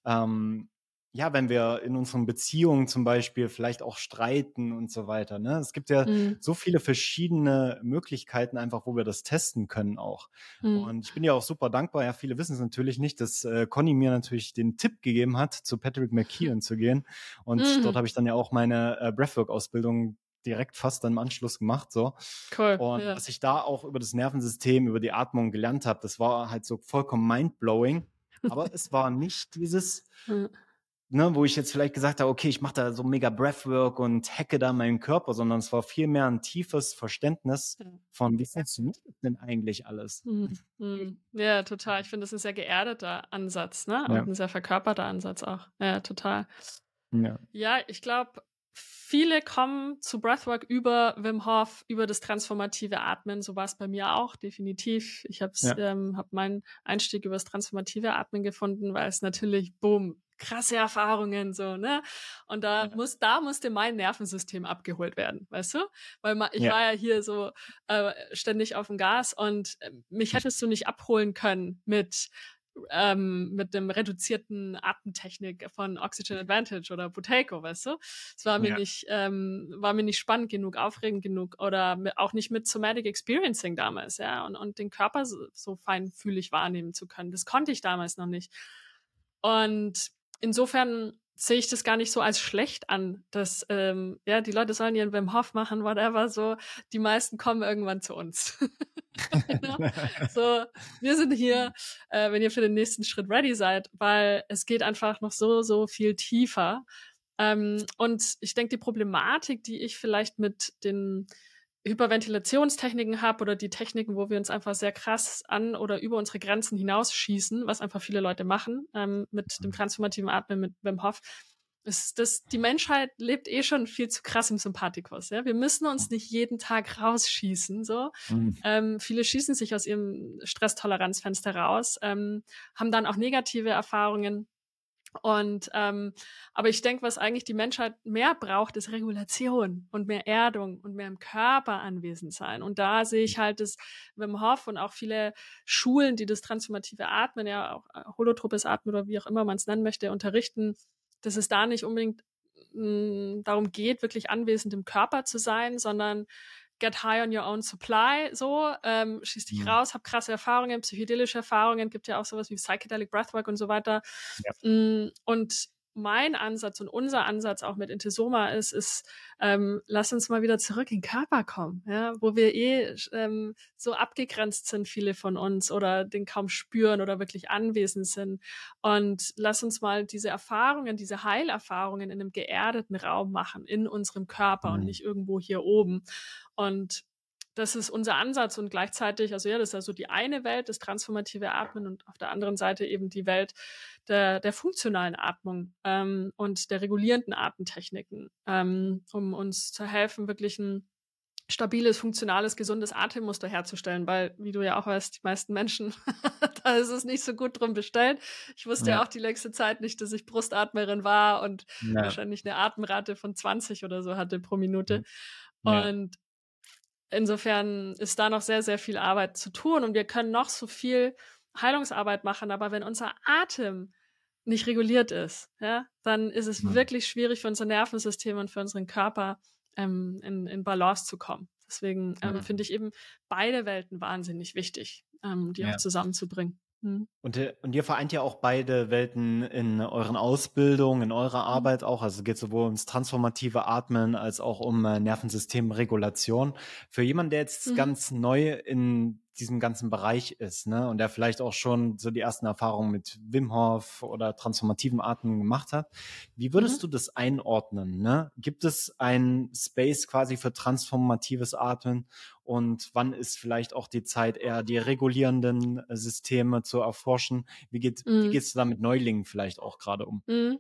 ähm, ja, wenn wir in unseren Beziehungen zum Beispiel vielleicht auch streiten und so weiter. Ne? Es gibt ja mhm. so viele verschiedene Möglichkeiten einfach, wo wir das testen können auch. Mhm. Und ich bin ja auch super dankbar. Ja, viele wissen es natürlich nicht, dass äh, Conny mir natürlich den Tipp gegeben hat, zu Patrick McKeon zu gehen. Und mhm. dort habe ich dann ja auch meine äh, Breathwork-Ausbildung direkt fast dann im Anschluss gemacht. So. Cool. Und ja. was ich da auch über das Nervensystem, über die Atmung gelernt habe, das war halt so vollkommen mindblowing. Aber es war nicht dieses ne, wo ich jetzt vielleicht gesagt habe, okay, ich mache da so mega Breathwork und hacke da meinen Körper, sondern es war viel mehr ein tiefes Verständnis von, wie funktioniert denn eigentlich alles? Mhm. Mhm. Ja, total. Ich finde, das ist ein sehr geerdeter Ansatz, ne? Und ja. ein sehr verkörperter Ansatz auch. Ja, total. Ja, ja ich glaube, viele kommen zu Breathwork über Wim Hof, über das transformative Atmen. So war es bei mir auch, definitiv. Ich habe ja. ähm, hab meinen Einstieg über das transformative Atmen gefunden, weil es natürlich, boom, krasse Erfahrungen so, ne? Und da ja. muss, da musste mein Nervensystem abgeholt werden, weißt du? Weil ich ja. war ja hier so äh, ständig auf dem Gas und äh, mich hättest du nicht abholen können mit ähm, mit dem reduzierten Atemtechnik von Oxygen Advantage oder Buteco, weißt du? Es war mir ja. nicht, ähm, war mir nicht spannend genug, aufregend genug oder auch nicht mit Somatic Experiencing damals, ja, und, und den Körper so, so feinfühlig wahrnehmen zu können. Das konnte ich damals noch nicht. Und insofern sehe ich das gar nicht so als schlecht an, dass ähm, ja die Leute sollen ihren Wim Hof machen, whatever. So die meisten kommen irgendwann zu uns. (laughs) So wir sind hier, äh, wenn ihr für den nächsten Schritt ready seid, weil es geht einfach noch so so viel tiefer. Ähm, und ich denke, die Problematik, die ich vielleicht mit den Hyperventilationstechniken habe oder die Techniken, wo wir uns einfach sehr krass an oder über unsere Grenzen hinausschießen, was einfach viele Leute machen ähm, mit dem mhm. transformativen Atmen mit Wim Hof, ist, dass die Menschheit lebt eh schon viel zu krass im Sympathikus. Ja? Wir müssen uns nicht jeden Tag rausschießen. So, mhm. ähm, viele schießen sich aus ihrem Stresstoleranzfenster raus, ähm, haben dann auch negative Erfahrungen und ähm, aber ich denke, was eigentlich die Menschheit mehr braucht, ist Regulation und mehr Erdung und mehr im Körper anwesend sein. Und da sehe ich halt das Wim Hof und auch viele Schulen, die das transformative Atmen, ja auch äh, holotropes Atmen oder wie auch immer man es nennen möchte, unterrichten, dass es da nicht unbedingt mh, mm, darum geht, wirklich anwesend im Körper zu sein, sondern get high on your own supply, so, ähm, schieß dich mhm. raus, hab krasse Erfahrungen, psychedelische Erfahrungen, gibt ja auch sowas wie Psychedelic Breathwork und so weiter. Ja. Mm, und mein Ansatz und unser Ansatz auch mit Intesoma ist, ist, ähm, lass uns mal wieder zurück in den Körper kommen, ja, wo wir eh ähm, so abgegrenzt sind, viele von uns, oder den kaum spüren oder wirklich anwesend sind. Und lass uns mal diese Erfahrungen, diese Heilerfahrungen in einem geerdeten Raum machen, in unserem Körper mhm. und nicht irgendwo hier oben. Und das ist unser Ansatz und gleichzeitig, also ja, das ist also die eine Welt, das transformative Atmen und auf der anderen Seite eben die Welt der, der funktionalen Atmung ähm, und der regulierenden Atemtechniken, ähm, um uns zu helfen, wirklich ein stabiles, funktionales, gesundes Atemmuster herzustellen, weil, wie du ja auch weißt, die meisten Menschen, (laughs) da ist es nicht so gut drum bestellt. Ich wusste ja. ja auch die längste Zeit nicht, dass ich Brustatmerin war und ja. wahrscheinlich eine Atemrate von 20 oder so hatte pro Minute. Ja. Und insofern ist da noch sehr, sehr viel Arbeit zu tun und wir können noch so viel Heilungsarbeit machen, aber wenn unser Atem nicht reguliert ist, ja, dann ist es mhm. wirklich schwierig für unser Nervensystem und für unseren Körper ähm, in, in Balance zu kommen. Deswegen ähm, mhm. finde ich eben beide Welten wahnsinnig wichtig, ähm, die ja. auch zusammenzubringen. Mhm. Und, äh, und ihr vereint ja auch beide Welten in euren Ausbildungen, in eurer mhm. Arbeit auch. Also es geht sowohl ums transformative Atmen als auch um äh, Nervensystemregulation. Für jemanden, der jetzt mhm. ganz neu in diesem ganzen Bereich ist, ne, und der vielleicht auch schon so die ersten Erfahrungen mit Wim Hof oder transformativen Atmen gemacht hat. Wie würdest mhm. du das einordnen, ne? Gibt es ein Space quasi für transformatives Atmen und wann ist vielleicht auch die Zeit, eher die regulierenden Systeme zu erforschen? Wie geht, mhm. wie geht's da mit Neulingen vielleicht auch gerade um? Mhm.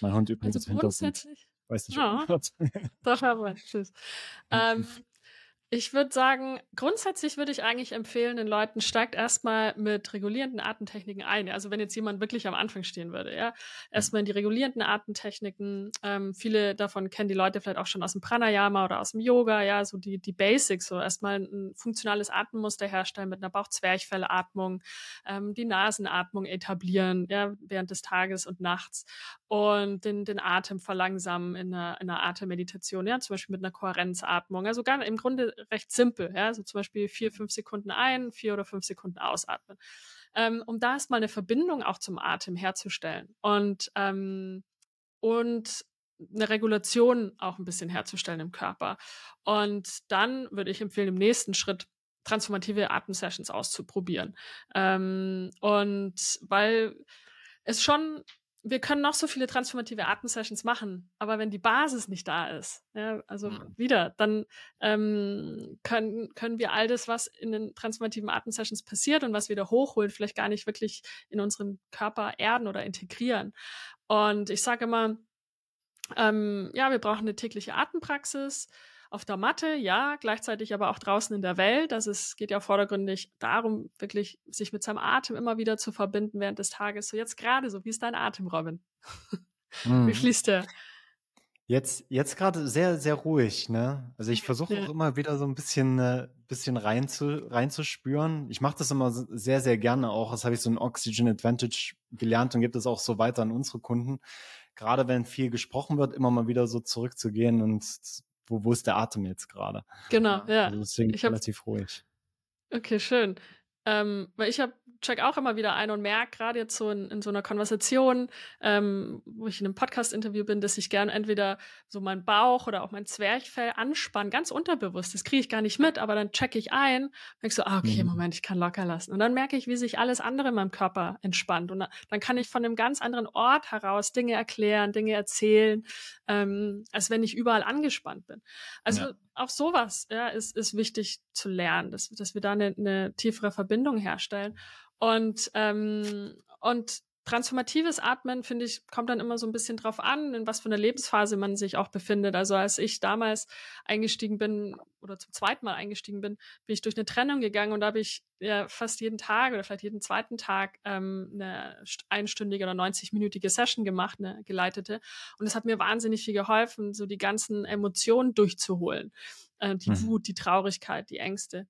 Mein Hund übrigens also grundsätzlich. Weiß nicht, ja. (laughs) Doch, aber tschüss. (laughs) ähm, ich würde sagen, grundsätzlich würde ich eigentlich empfehlen, den Leuten steigt erstmal mit regulierenden Atemtechniken ein. Also wenn jetzt jemand wirklich am Anfang stehen würde, ja, erstmal in die regulierenden Atemtechniken. Ähm, viele davon kennen die Leute vielleicht auch schon aus dem Pranayama oder aus dem Yoga, ja, so die, die Basics, so erstmal ein funktionales Atemmuster herstellen mit einer Bauchzwerchfellatmung, ähm, die Nasenatmung etablieren, ja, während des Tages und nachts und den, den Atem verlangsamen in einer, in einer Atemmeditation, ja, zum Beispiel mit einer Kohärenzatmung. Also gar im Grunde recht simpel, ja, also zum Beispiel vier, fünf Sekunden ein, vier oder fünf Sekunden ausatmen. Ähm, um da erstmal eine Verbindung auch zum Atem herzustellen und, ähm, und eine Regulation auch ein bisschen herzustellen im Körper. Und dann würde ich empfehlen, im nächsten Schritt transformative Atemsessions auszuprobieren. Ähm, und weil es schon wir können noch so viele transformative Atemsessions machen, aber wenn die Basis nicht da ist, ja, also mhm. wieder, dann ähm, können, können wir all das, was in den transformativen Atemsessions passiert und was wir da hochholen, vielleicht gar nicht wirklich in unseren Körper erden oder integrieren. Und ich sage immer, ähm, ja, wir brauchen eine tägliche Atempraxis auf der Matte, ja, gleichzeitig aber auch draußen in der Welt. Also es geht ja vordergründig darum, wirklich sich mit seinem Atem immer wieder zu verbinden während des Tages. So jetzt gerade so, wie ist dein Atem, Robin? Mhm. (laughs) Wie fließt der? Jetzt, jetzt gerade sehr, sehr ruhig, ne? Also ich (laughs) versuche auch immer wieder so ein bisschen, äh, bisschen rein zu, reinzuspüren. Ich mache das immer sehr, sehr gerne auch. Das habe ich so ein Oxygen Advantage gelernt und gebe das auch so weiter an unsere Kunden. Gerade wenn viel gesprochen wird, immer mal wieder so zurückzugehen und wo, wo ist der Atem jetzt gerade? Genau, ja. Also deswegen ich hab, relativ ruhig. Okay, schön. Ähm, weil ich habe check auch immer wieder ein und merke gerade jetzt so in, in so einer Konversation, ähm, wo ich in einem Podcast-Interview bin, dass ich gerne entweder so meinen Bauch oder auch mein Zwerchfell anspanne, ganz unterbewusst. Das kriege ich gar nicht mit, aber dann checke ich ein, denke so, ah, okay, mhm. Moment, ich kann locker lassen. Und dann merke ich, wie sich alles andere in meinem Körper entspannt. Und dann kann ich von einem ganz anderen Ort heraus Dinge erklären, Dinge erzählen, ähm, als wenn ich überall angespannt bin. Also ja. Auch sowas ja, ist, ist wichtig zu lernen, dass, dass wir da eine, eine tiefere Verbindung herstellen. Und, ähm, und transformatives Atmen, finde ich, kommt dann immer so ein bisschen drauf an, in was für einer Lebensphase man sich auch befindet. Also als ich damals eingestiegen bin oder zum zweiten Mal eingestiegen bin, bin ich durch eine Trennung gegangen und da habe ich ja fast jeden Tag oder vielleicht jeden zweiten Tag ähm, eine einstündige oder 90-minütige Session gemacht, eine geleitete. Und es hat mir wahnsinnig viel geholfen, so die ganzen Emotionen durchzuholen. Äh, die mhm. Wut, die Traurigkeit, die Ängste.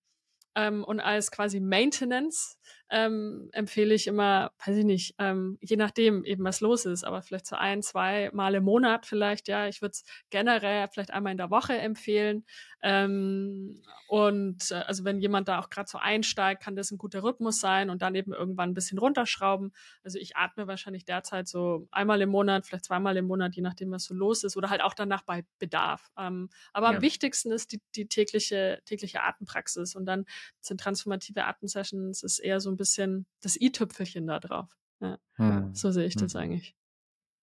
Ähm, und als quasi Maintenance ähm, empfehle ich immer, weiß ich nicht, ähm, je nachdem eben was los ist, aber vielleicht so ein, zwei Mal im Monat vielleicht, ja. Ich würde es generell vielleicht einmal in der Woche empfehlen. Ähm, und äh, also wenn jemand da auch gerade so einsteigt, kann das ein guter Rhythmus sein und dann eben irgendwann ein bisschen runterschrauben. Also ich atme wahrscheinlich derzeit so einmal im Monat, vielleicht zweimal im Monat, je nachdem, was so los ist, oder halt auch danach bei Bedarf. Ähm, aber ja. am wichtigsten ist die, die tägliche, tägliche Atempraxis und dann sind transformative Atemsessions ist eher so ein bisschen das i-Tüpfelchen da drauf. Ja. Hm. So sehe ich das hm. eigentlich.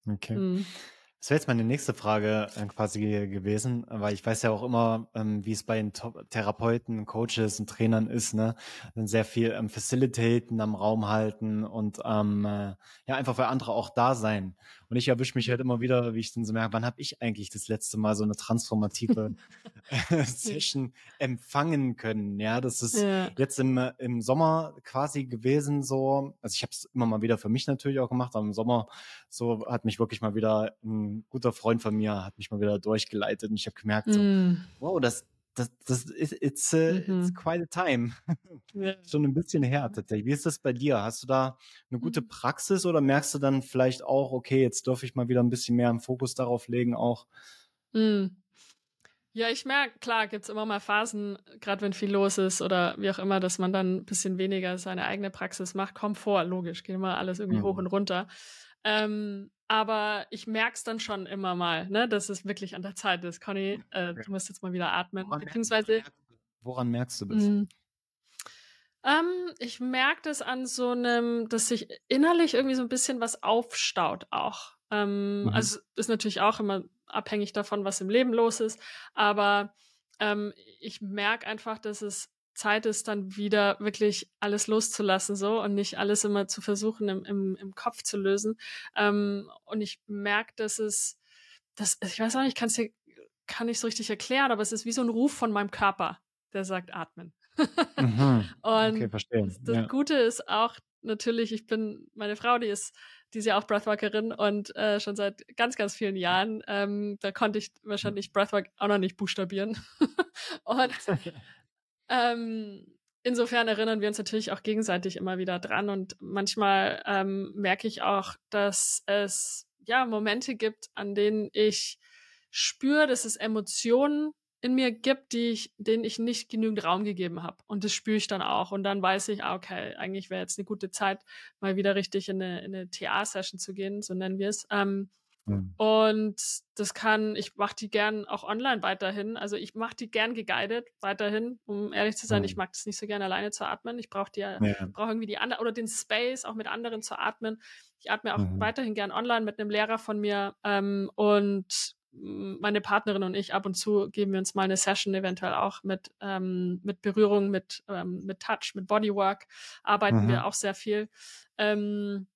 Okay. Hm. Das wäre jetzt meine nächste Frage äh, quasi gewesen, weil ich weiß ja auch immer, ähm, wie es bei den Therapeuten, Coaches und Trainern ist, ne? Dann sehr viel ähm, Facilitaten am Raum halten und ähm, äh, ja einfach für andere auch da sein. Und ich erwische mich halt immer wieder, wie ich dann so merke, wann habe ich eigentlich das letzte Mal so eine transformative (laughs) (laughs) Session empfangen können? Ja, das ist ja. jetzt im, im Sommer quasi gewesen so. Also ich habe es immer mal wieder für mich natürlich auch gemacht, aber im Sommer so hat mich wirklich mal wieder ein guter Freund von mir hat mich mal wieder durchgeleitet und ich habe gemerkt, so, mm. wow, das das, das ist it's, uh, mhm. it's quite a time. (laughs) Schon ein bisschen her tatsächlich. Wie ist das bei dir? Hast du da eine gute mhm. Praxis oder merkst du dann vielleicht auch, okay, jetzt darf ich mal wieder ein bisschen mehr im Fokus darauf legen, auch? Mhm. Ja, ich merke, klar, gibt es immer mal Phasen, gerade wenn viel los ist oder wie auch immer, dass man dann ein bisschen weniger seine eigene Praxis macht. Kommt vor, logisch, geht immer alles irgendwie mhm. hoch und runter. Ähm, aber ich merke es dann schon immer mal, ne, dass es wirklich an der Zeit ist. Conny, äh, du musst jetzt mal wieder atmen. Woran beziehungsweise. Merkst du, woran merkst du das? Mh, ähm, ich merke das an so einem, dass sich innerlich irgendwie so ein bisschen was aufstaut auch. Ähm, mhm. Also ist natürlich auch immer abhängig davon, was im Leben los ist. Aber ähm, ich merke einfach, dass es Zeit ist, dann wieder wirklich alles loszulassen so und nicht alles immer zu versuchen, im, im, im Kopf zu lösen. Ähm, und ich merke, dass es, dass, ich weiß auch nicht, ich kann es hier kann nicht so richtig erklären, aber es ist wie so ein Ruf von meinem Körper, der sagt, atmen. mhm. (laughs) Und okay, verstehe. das, das ja. Gute ist auch natürlich, ich bin, meine Frau, die ist, die ist ja auch Breathworkerin und äh, schon seit ganz, ganz vielen Jahren. Ähm, da konnte ich wahrscheinlich Breathwork auch noch nicht buchstabieren. (laughs) und (laughs) ähm, insofern erinnern wir uns natürlich auch gegenseitig immer wieder dran und manchmal ähm, merke ich auch, dass es ja Momente gibt, an denen ich spüre, dass es Emotionen in mir gibt, die ich, denen ich nicht genügend Raum gegeben habe. Und das spüre ich dann auch. Und dann weiß ich, ah, okay, eigentlich wäre jetzt eine gute Zeit, mal wieder richtig in eine, in eine TA-Session zu gehen, so nennen wir es. Ähm, Mhm. Und das kann, ich mache die gern auch online weiterhin. Also ich mache die gern geguided weiterhin, um ehrlich zu sein. Mhm. Ich mag das nicht so gerne alleine zu atmen. Ich brauche die, ja. brauche irgendwie die andere oder den Space auch mit anderen zu atmen. Ich atme auch mhm. weiterhin gern online mit einem Lehrer von mir ähm, und meine Partnerin und ich ab und zu geben wir uns mal eine Session eventuell auch mit ähm, mit Berührung, mit ähm, mit Touch, mit Bodywork arbeiten wir mhm. auch sehr viel. Ähm,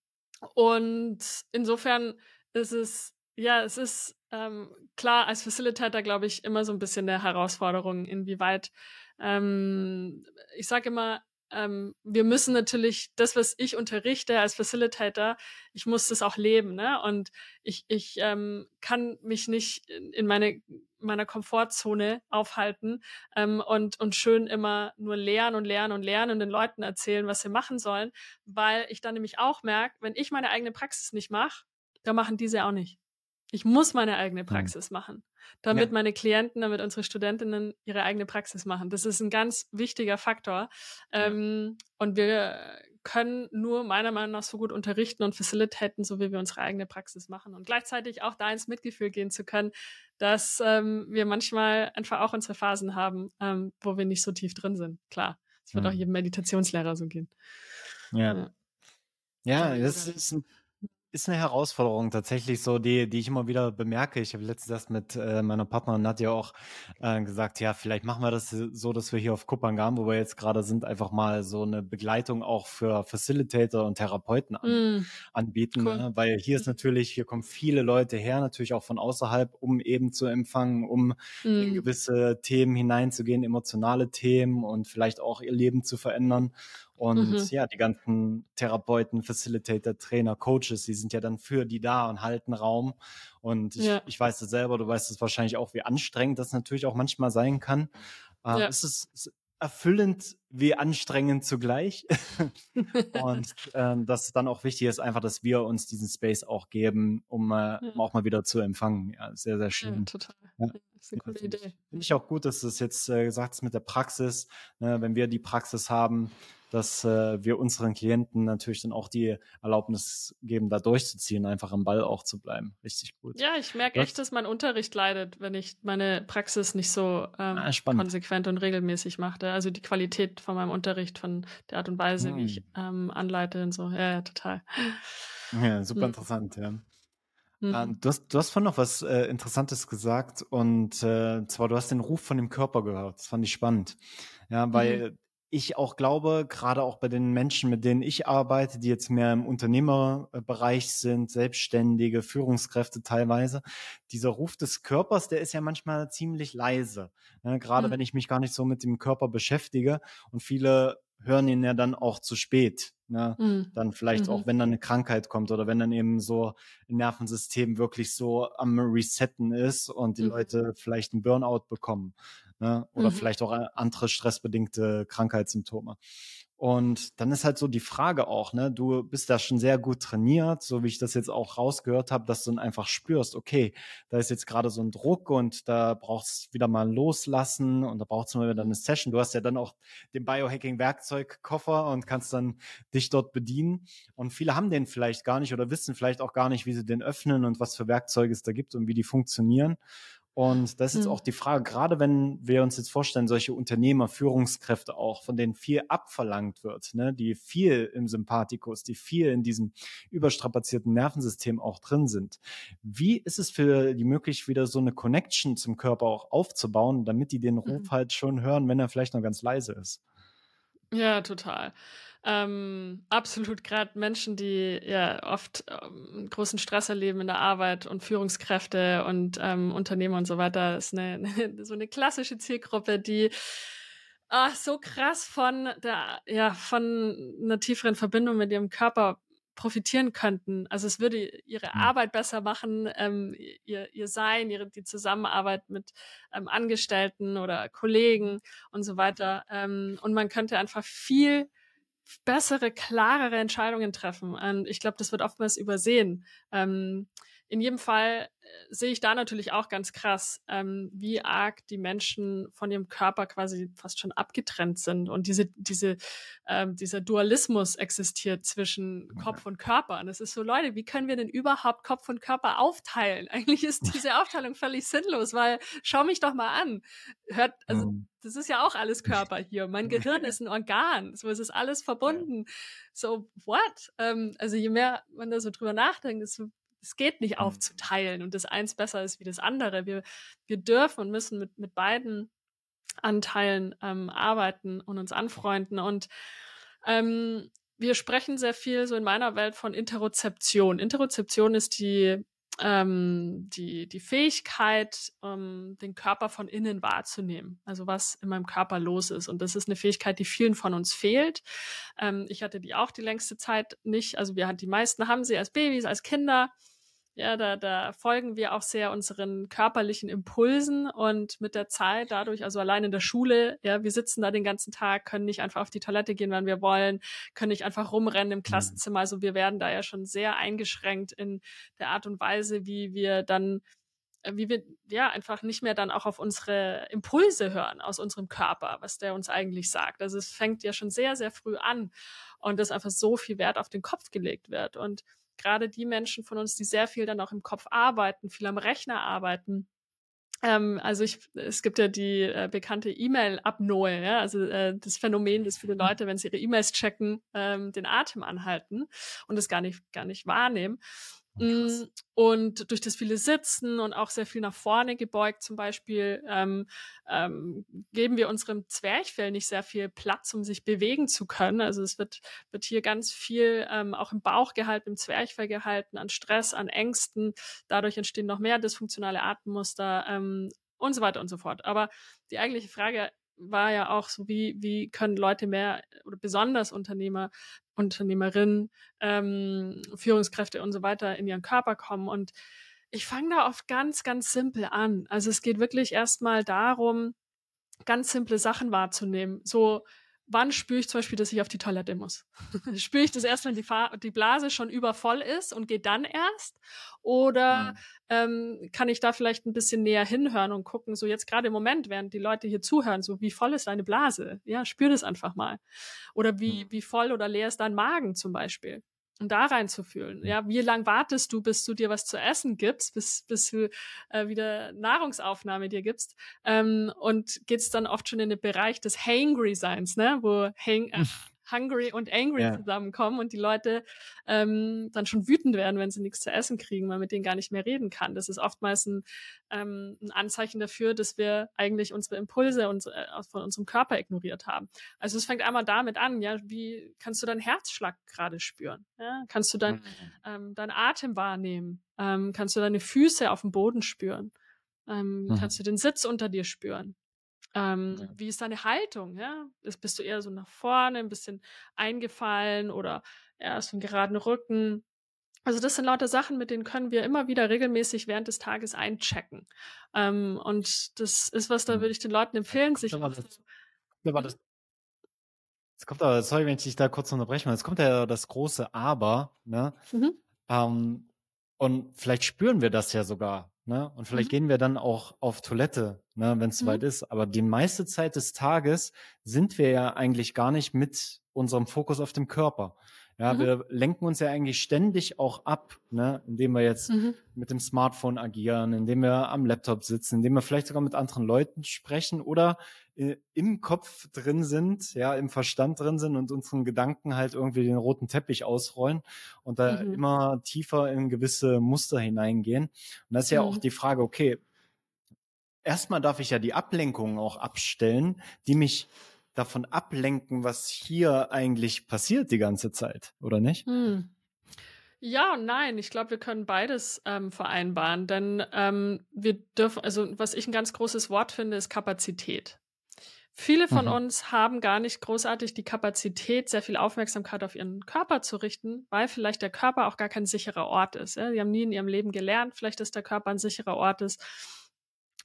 und insofern ist es, ja, es ist ähm, klar, als Facilitator, glaube ich, immer so ein bisschen eine Herausforderung, inwieweit, ähm, ich sage immer, ähm, wir müssen natürlich das, was ich unterrichte als Facilitator, ich muss das auch leben, ne? Und ich, ich ähm, kann mich nicht in meine meiner Komfortzone aufhalten ähm, und und schön immer nur lernen und lernen und lernen und den Leuten erzählen, was sie machen sollen, weil ich dann nämlich auch merke, wenn ich meine eigene Praxis nicht mache, da machen diese auch nicht. Ich muss meine eigene hm. Praxis mhm. machen, damit ja. meine Klienten, damit unsere Studentinnen ihre eigene Praxis machen. Das ist ein ganz wichtiger Faktor. Ja. Ähm, und wir können nur meiner Meinung nach so gut unterrichten und facilitaten, so wie wir unsere eigene Praxis machen. Und gleichzeitig auch da ins Mitgefühl gehen zu können, dass ähm, wir manchmal einfach auch unsere Phasen haben, ähm, wo wir nicht so tief drin sind. Klar, es wird mhm. auch jedem Meditationslehrer so gehen. Ja. Ja, ja das ist ein ist eine Herausforderung tatsächlich so, die, die ich immer wieder bemerke. Ich habe letztens erst mit äh, meiner Partnerin Nadja auch äh, gesagt, ja, vielleicht machen wir das so, dass wir hier auf Kupangam, wo wir jetzt gerade sind, einfach mal so eine Begleitung auch für Facilitator und Therapeuten an, mm. anbieten. Cool. Ne? Weil hier ist natürlich, hier kommen viele Leute her, natürlich auch von außerhalb, um eben zu empfangen, um mm. in gewisse Themen hineinzugehen, emotionale Themen und vielleicht auch ihr Leben zu verändern. Und mhm. ja, die ganzen Therapeuten, Facilitator, Trainer, Coaches, die sind ja dann für die da und halten Raum. Und ich, ja. ich weiß es selber, du weißt es wahrscheinlich auch, wie anstrengend das natürlich auch manchmal sein kann. Äh, ja. Es ist erfüllend wie anstrengend zugleich. (laughs) und (laughs) ähm, dass dann auch wichtig ist, einfach, dass wir uns diesen Space auch geben, um, äh, ja. auch mal wieder zu empfangen. Ja, sehr, sehr schön. Ja, total. Ja. Das ist eine coole Idee. Finde ich auch gut, dass du es jetzt äh, gesagt hast mit der Praxis. Ne, wenn wir die Praxis haben, dass äh, wir unseren Klienten natürlich dann auch die Erlaubnis geben, da durchzuziehen, einfach am Ball auch zu bleiben. Richtig gut. Ja, ich merke echt, dass mein Unterricht leidet, wenn ich meine Praxis nicht so ähm, ah, konsequent und regelmäßig mache. Also die Qualität von meinem Unterricht, von der Art und Weise, hm. wie ich hm. ähm, anleite und so. Ja, ja total. Ja, super hm. interessant, ja. Mhm. Du, hast, du hast vorhin noch was äh, Interessantes gesagt und äh, zwar du hast den Ruf von dem Körper gehört. Das fand ich spannend. Ja, weil mhm ich auch glaube, gerade auch bei den Menschen, mit denen ich arbeite, die jetzt mehr im Unternehmerbereich sind, Selbstständige, Führungskräfte teilweise, dieser Ruf des Körpers, der ist ja manchmal ziemlich leise. Ne? Gerade mhm. wenn ich mich gar nicht so mit dem Körper beschäftige und viele hören ihn ja dann auch zu spät. Ne? Mhm. Dann vielleicht mhm. auch, wenn dann eine Krankheit kommt oder wenn dann eben so ein Nervensystem wirklich so am Resetten ist und die mhm. Leute vielleicht einen Burnout bekommen. Ne? oder mhm. vielleicht auch andere stressbedingte Krankheitssymptome. Und dann ist halt so die Frage auch, ne, du bist da schon sehr gut trainiert, so wie ich das jetzt auch rausgehört habe, dass du dann einfach spürst, okay, da ist jetzt gerade so ein Druck und da brauchst du wieder mal Loslassen und da brauchst du mal wieder eine Session. Du hast ja dann auch den Biohacking-Werkzeugkoffer und kannst dann dich dort bedienen. Und viele haben den vielleicht gar nicht oder wissen vielleicht auch gar nicht, wie sie den öffnen und was für Werkzeuge es da gibt und wie die funktionieren. Und das ist jetzt mhm. auch die Frage, gerade wenn wir uns jetzt vorstellen, solche Unternehmer, Führungskräfte auch, von denen viel abverlangt wird, ne, die viel im Sympathikus, die viel in diesem überstrapazierten Nervensystem auch drin sind. Wie ist es für die möglich, wieder so eine Connection zum Körper auch aufzubauen, damit die den Ruf mhm. halt schon hören, wenn er vielleicht noch ganz leise ist? Ja, total. Ähm, absolut, gerade Menschen, die ja oft ähm, großen Stress erleben in der Arbeit und Führungskräfte und ähm, Unternehmer und so weiter, ist eine, eine, (laughs) so eine klassische Zielgruppe, die ach, so krass von der, ja, von einer tieferen Verbindung mit ihrem Körper profitieren könnten. Also es würde ihre hm. Arbeit besser machen, ähm, ihr, ihr Sein, ihre, die Zusammenarbeit mit ähm, Angestellten oder Kollegen und so weiter. Ähm, und man könnte einfach viel bessere, klarere Entscheidungen treffen. Und ich glaube, das wird oftmals übersehen. Ähm, in jedem Fall äh, sehe ich da natürlich auch ganz krass, ähm, wie arg die Menschen von ihrem Körper quasi fast schon abgetrennt sind und diese, diese, ähm, dieser Dualismus existiert zwischen Kopf und Körper. Und es ist so, Leute, wie können wir denn überhaupt Kopf und Körper aufteilen? (laughs) Eigentlich ist diese Aufteilung völlig sinnlos, weil schau mich doch mal an. Hört, also, mhm. das ist ja auch alles (laughs) Körper hier. Mein Gehirn ist ein Organ. So, es ist alles verbunden. So, what? Ähm, also, je mehr man da so drüber nachdenkt, desto es geht nicht mhm. aufzuteilen und das eins besser ist wie das andere. Wir, wir dürfen und müssen mit, mit beiden Anteilen ähm, arbeiten und uns anfreunden. Und ähm, wir sprechen sehr viel so in meiner Welt von Interozeption. Interozeption ist die, ähm, die, die Fähigkeit, ähm, den Körper von innen wahrzunehmen. Also was in meinem Körper los ist. Und das ist eine Fähigkeit, die vielen von uns fehlt. Ähm, ich hatte die auch die längste Zeit nicht. Also wir die meisten haben sie als Babys, als Kinder. Ja, da, da folgen wir auch sehr unseren körperlichen Impulsen und mit der Zeit dadurch, also allein in der Schule, ja, wir sitzen da den ganzen Tag, können nicht einfach auf die Toilette gehen, wann wir wollen, können nicht einfach rumrennen im mhm. Klassenzimmer. Also wir werden da ja schon sehr eingeschränkt in der Art und Weise, wie wir dann äh, wie wir ja einfach nicht mehr dann auch auf unsere Impulse hören aus unserem Körper, was der uns eigentlich sagt. Also es fängt ja schon sehr, sehr früh an und dass einfach so viel Wert auf den Kopf gelegt wird. Und gerade die Menschen von uns, die sehr viel dann auch im Kopf arbeiten, viel am Rechner arbeiten, ähm, also ich, es gibt ja die äh, bekannte E-Mail-Apnoe, ja, also äh, das Phänomen, dass viele mhm. Leute, wenn sie ihre E-Mails checken, ähm, den Atem anhalten und es gar nicht, gar nicht wahrnehmen. Mm, und durch das viele Sitzen und auch sehr viel nach vorne gebeugt zum Beispiel, ähm, ähm, geben wir unserem Zwerchfell nicht sehr viel Platz, um sich bewegen zu können. Also es wird, wird hier ganz viel ähm, auch im Bauch gehalten, im Zwerchfell gehalten, an Stress, an Ängsten. Dadurch entstehen noch mehr dysfunktionale Atemmuster ähm, und so weiter und so fort. Aber die eigentliche Frage war ja auch so, wie, wie können Leute mehr oder besonders Unternehmer Unternehmerinnen, ähm, Führungskräfte und so weiter in ihren Körper kommen. Und ich fange da oft ganz, ganz simpel an. Also es geht wirklich erstmal darum, ganz simple Sachen wahrzunehmen. So, wann spüre ich zum Beispiel, dass ich auf die Toilette muss? (laughs) spüre ich das erst, wenn die, Fa die Blase schon übervoll ist und geht dann erst? Oder mhm. ähm, kann ich da vielleicht ein bisschen näher hinhören und gucken, so jetzt gerade im Moment, während die Leute hier zuhören, so wie voll ist deine Blase? Ja, spür das einfach mal. Oder wie, mhm. wie voll oder leer ist dein Magen zum Beispiel? Und da reinzufühlen. Ja, wie lang wartest du, bis du dir was zu essen gibst, bis, bis du äh, wieder Nahrungsaufnahme dir gibst? Ähm, und geht's dann oft schon in den Bereich des Hangry-Seins, ne? Wo hang, äh, hungry und angry ja. zusammenkommen und die Leute ähm, dann schon wütend werden, wenn sie nichts zu essen kriegen, weil mit denen gar nicht mehr reden kann. Das ist oftmals ein, ähm, ein Anzeichen dafür, dass wir eigentlich unsere Impulse uns, äh, von unserem Körper ignoriert haben. Also es fängt einmal damit an, ja, wie kannst du deinen Herzschlag gerade spüren? Ja? Kannst du dein, mhm. ähm, deinen Atem wahrnehmen? Ähm, kannst du deine Füße auf dem Boden spüren? Ähm, mhm. Kannst du den Sitz unter dir spüren? Ähm, ja. Wie ist deine Haltung? Ja? Bist du eher so nach vorne, ein bisschen eingefallen oder eher so einen geraden Rücken? Also das sind lauter Sachen, mit denen können wir immer wieder regelmäßig während des Tages einchecken. Ähm, und das ist was, da mhm. würde ich den Leuten empfehlen, sich. Das, Jetzt kommt aber, sorry, wenn ich dich da kurz unterbreche, jetzt kommt ja das große Aber, ne? Mhm. Ähm, und vielleicht spüren wir das ja sogar, ne? Und vielleicht mhm. gehen wir dann auch auf Toilette, ne, wenn es mhm. soweit ist. Aber die meiste Zeit des Tages sind wir ja eigentlich gar nicht mit unserem Fokus auf dem Körper. Ja, mhm. wir lenken uns ja eigentlich ständig auch ab, ne, indem wir jetzt mhm. mit dem Smartphone agieren, indem wir am Laptop sitzen, indem wir vielleicht sogar mit anderen Leuten sprechen oder äh, im Kopf drin sind, ja, im Verstand drin sind und unseren Gedanken halt irgendwie den roten Teppich ausrollen und da mhm. immer tiefer in gewisse Muster hineingehen. Und das ist ja auch mhm. die Frage, okay, erstmal darf ich ja die Ablenkungen auch abstellen, die mich davon ablenken, was hier eigentlich passiert die ganze Zeit, oder nicht? Hm. Ja und nein. Ich glaube, wir können beides ähm, vereinbaren, denn ähm, wir dürfen, also was ich ein ganz großes Wort finde, ist Kapazität. Viele von mhm. uns haben gar nicht großartig die Kapazität, sehr viel Aufmerksamkeit auf ihren Körper zu richten, weil vielleicht der Körper auch gar kein sicherer Ort ist. Ja? Die haben nie in ihrem Leben gelernt, vielleicht, dass der Körper ein sicherer Ort ist.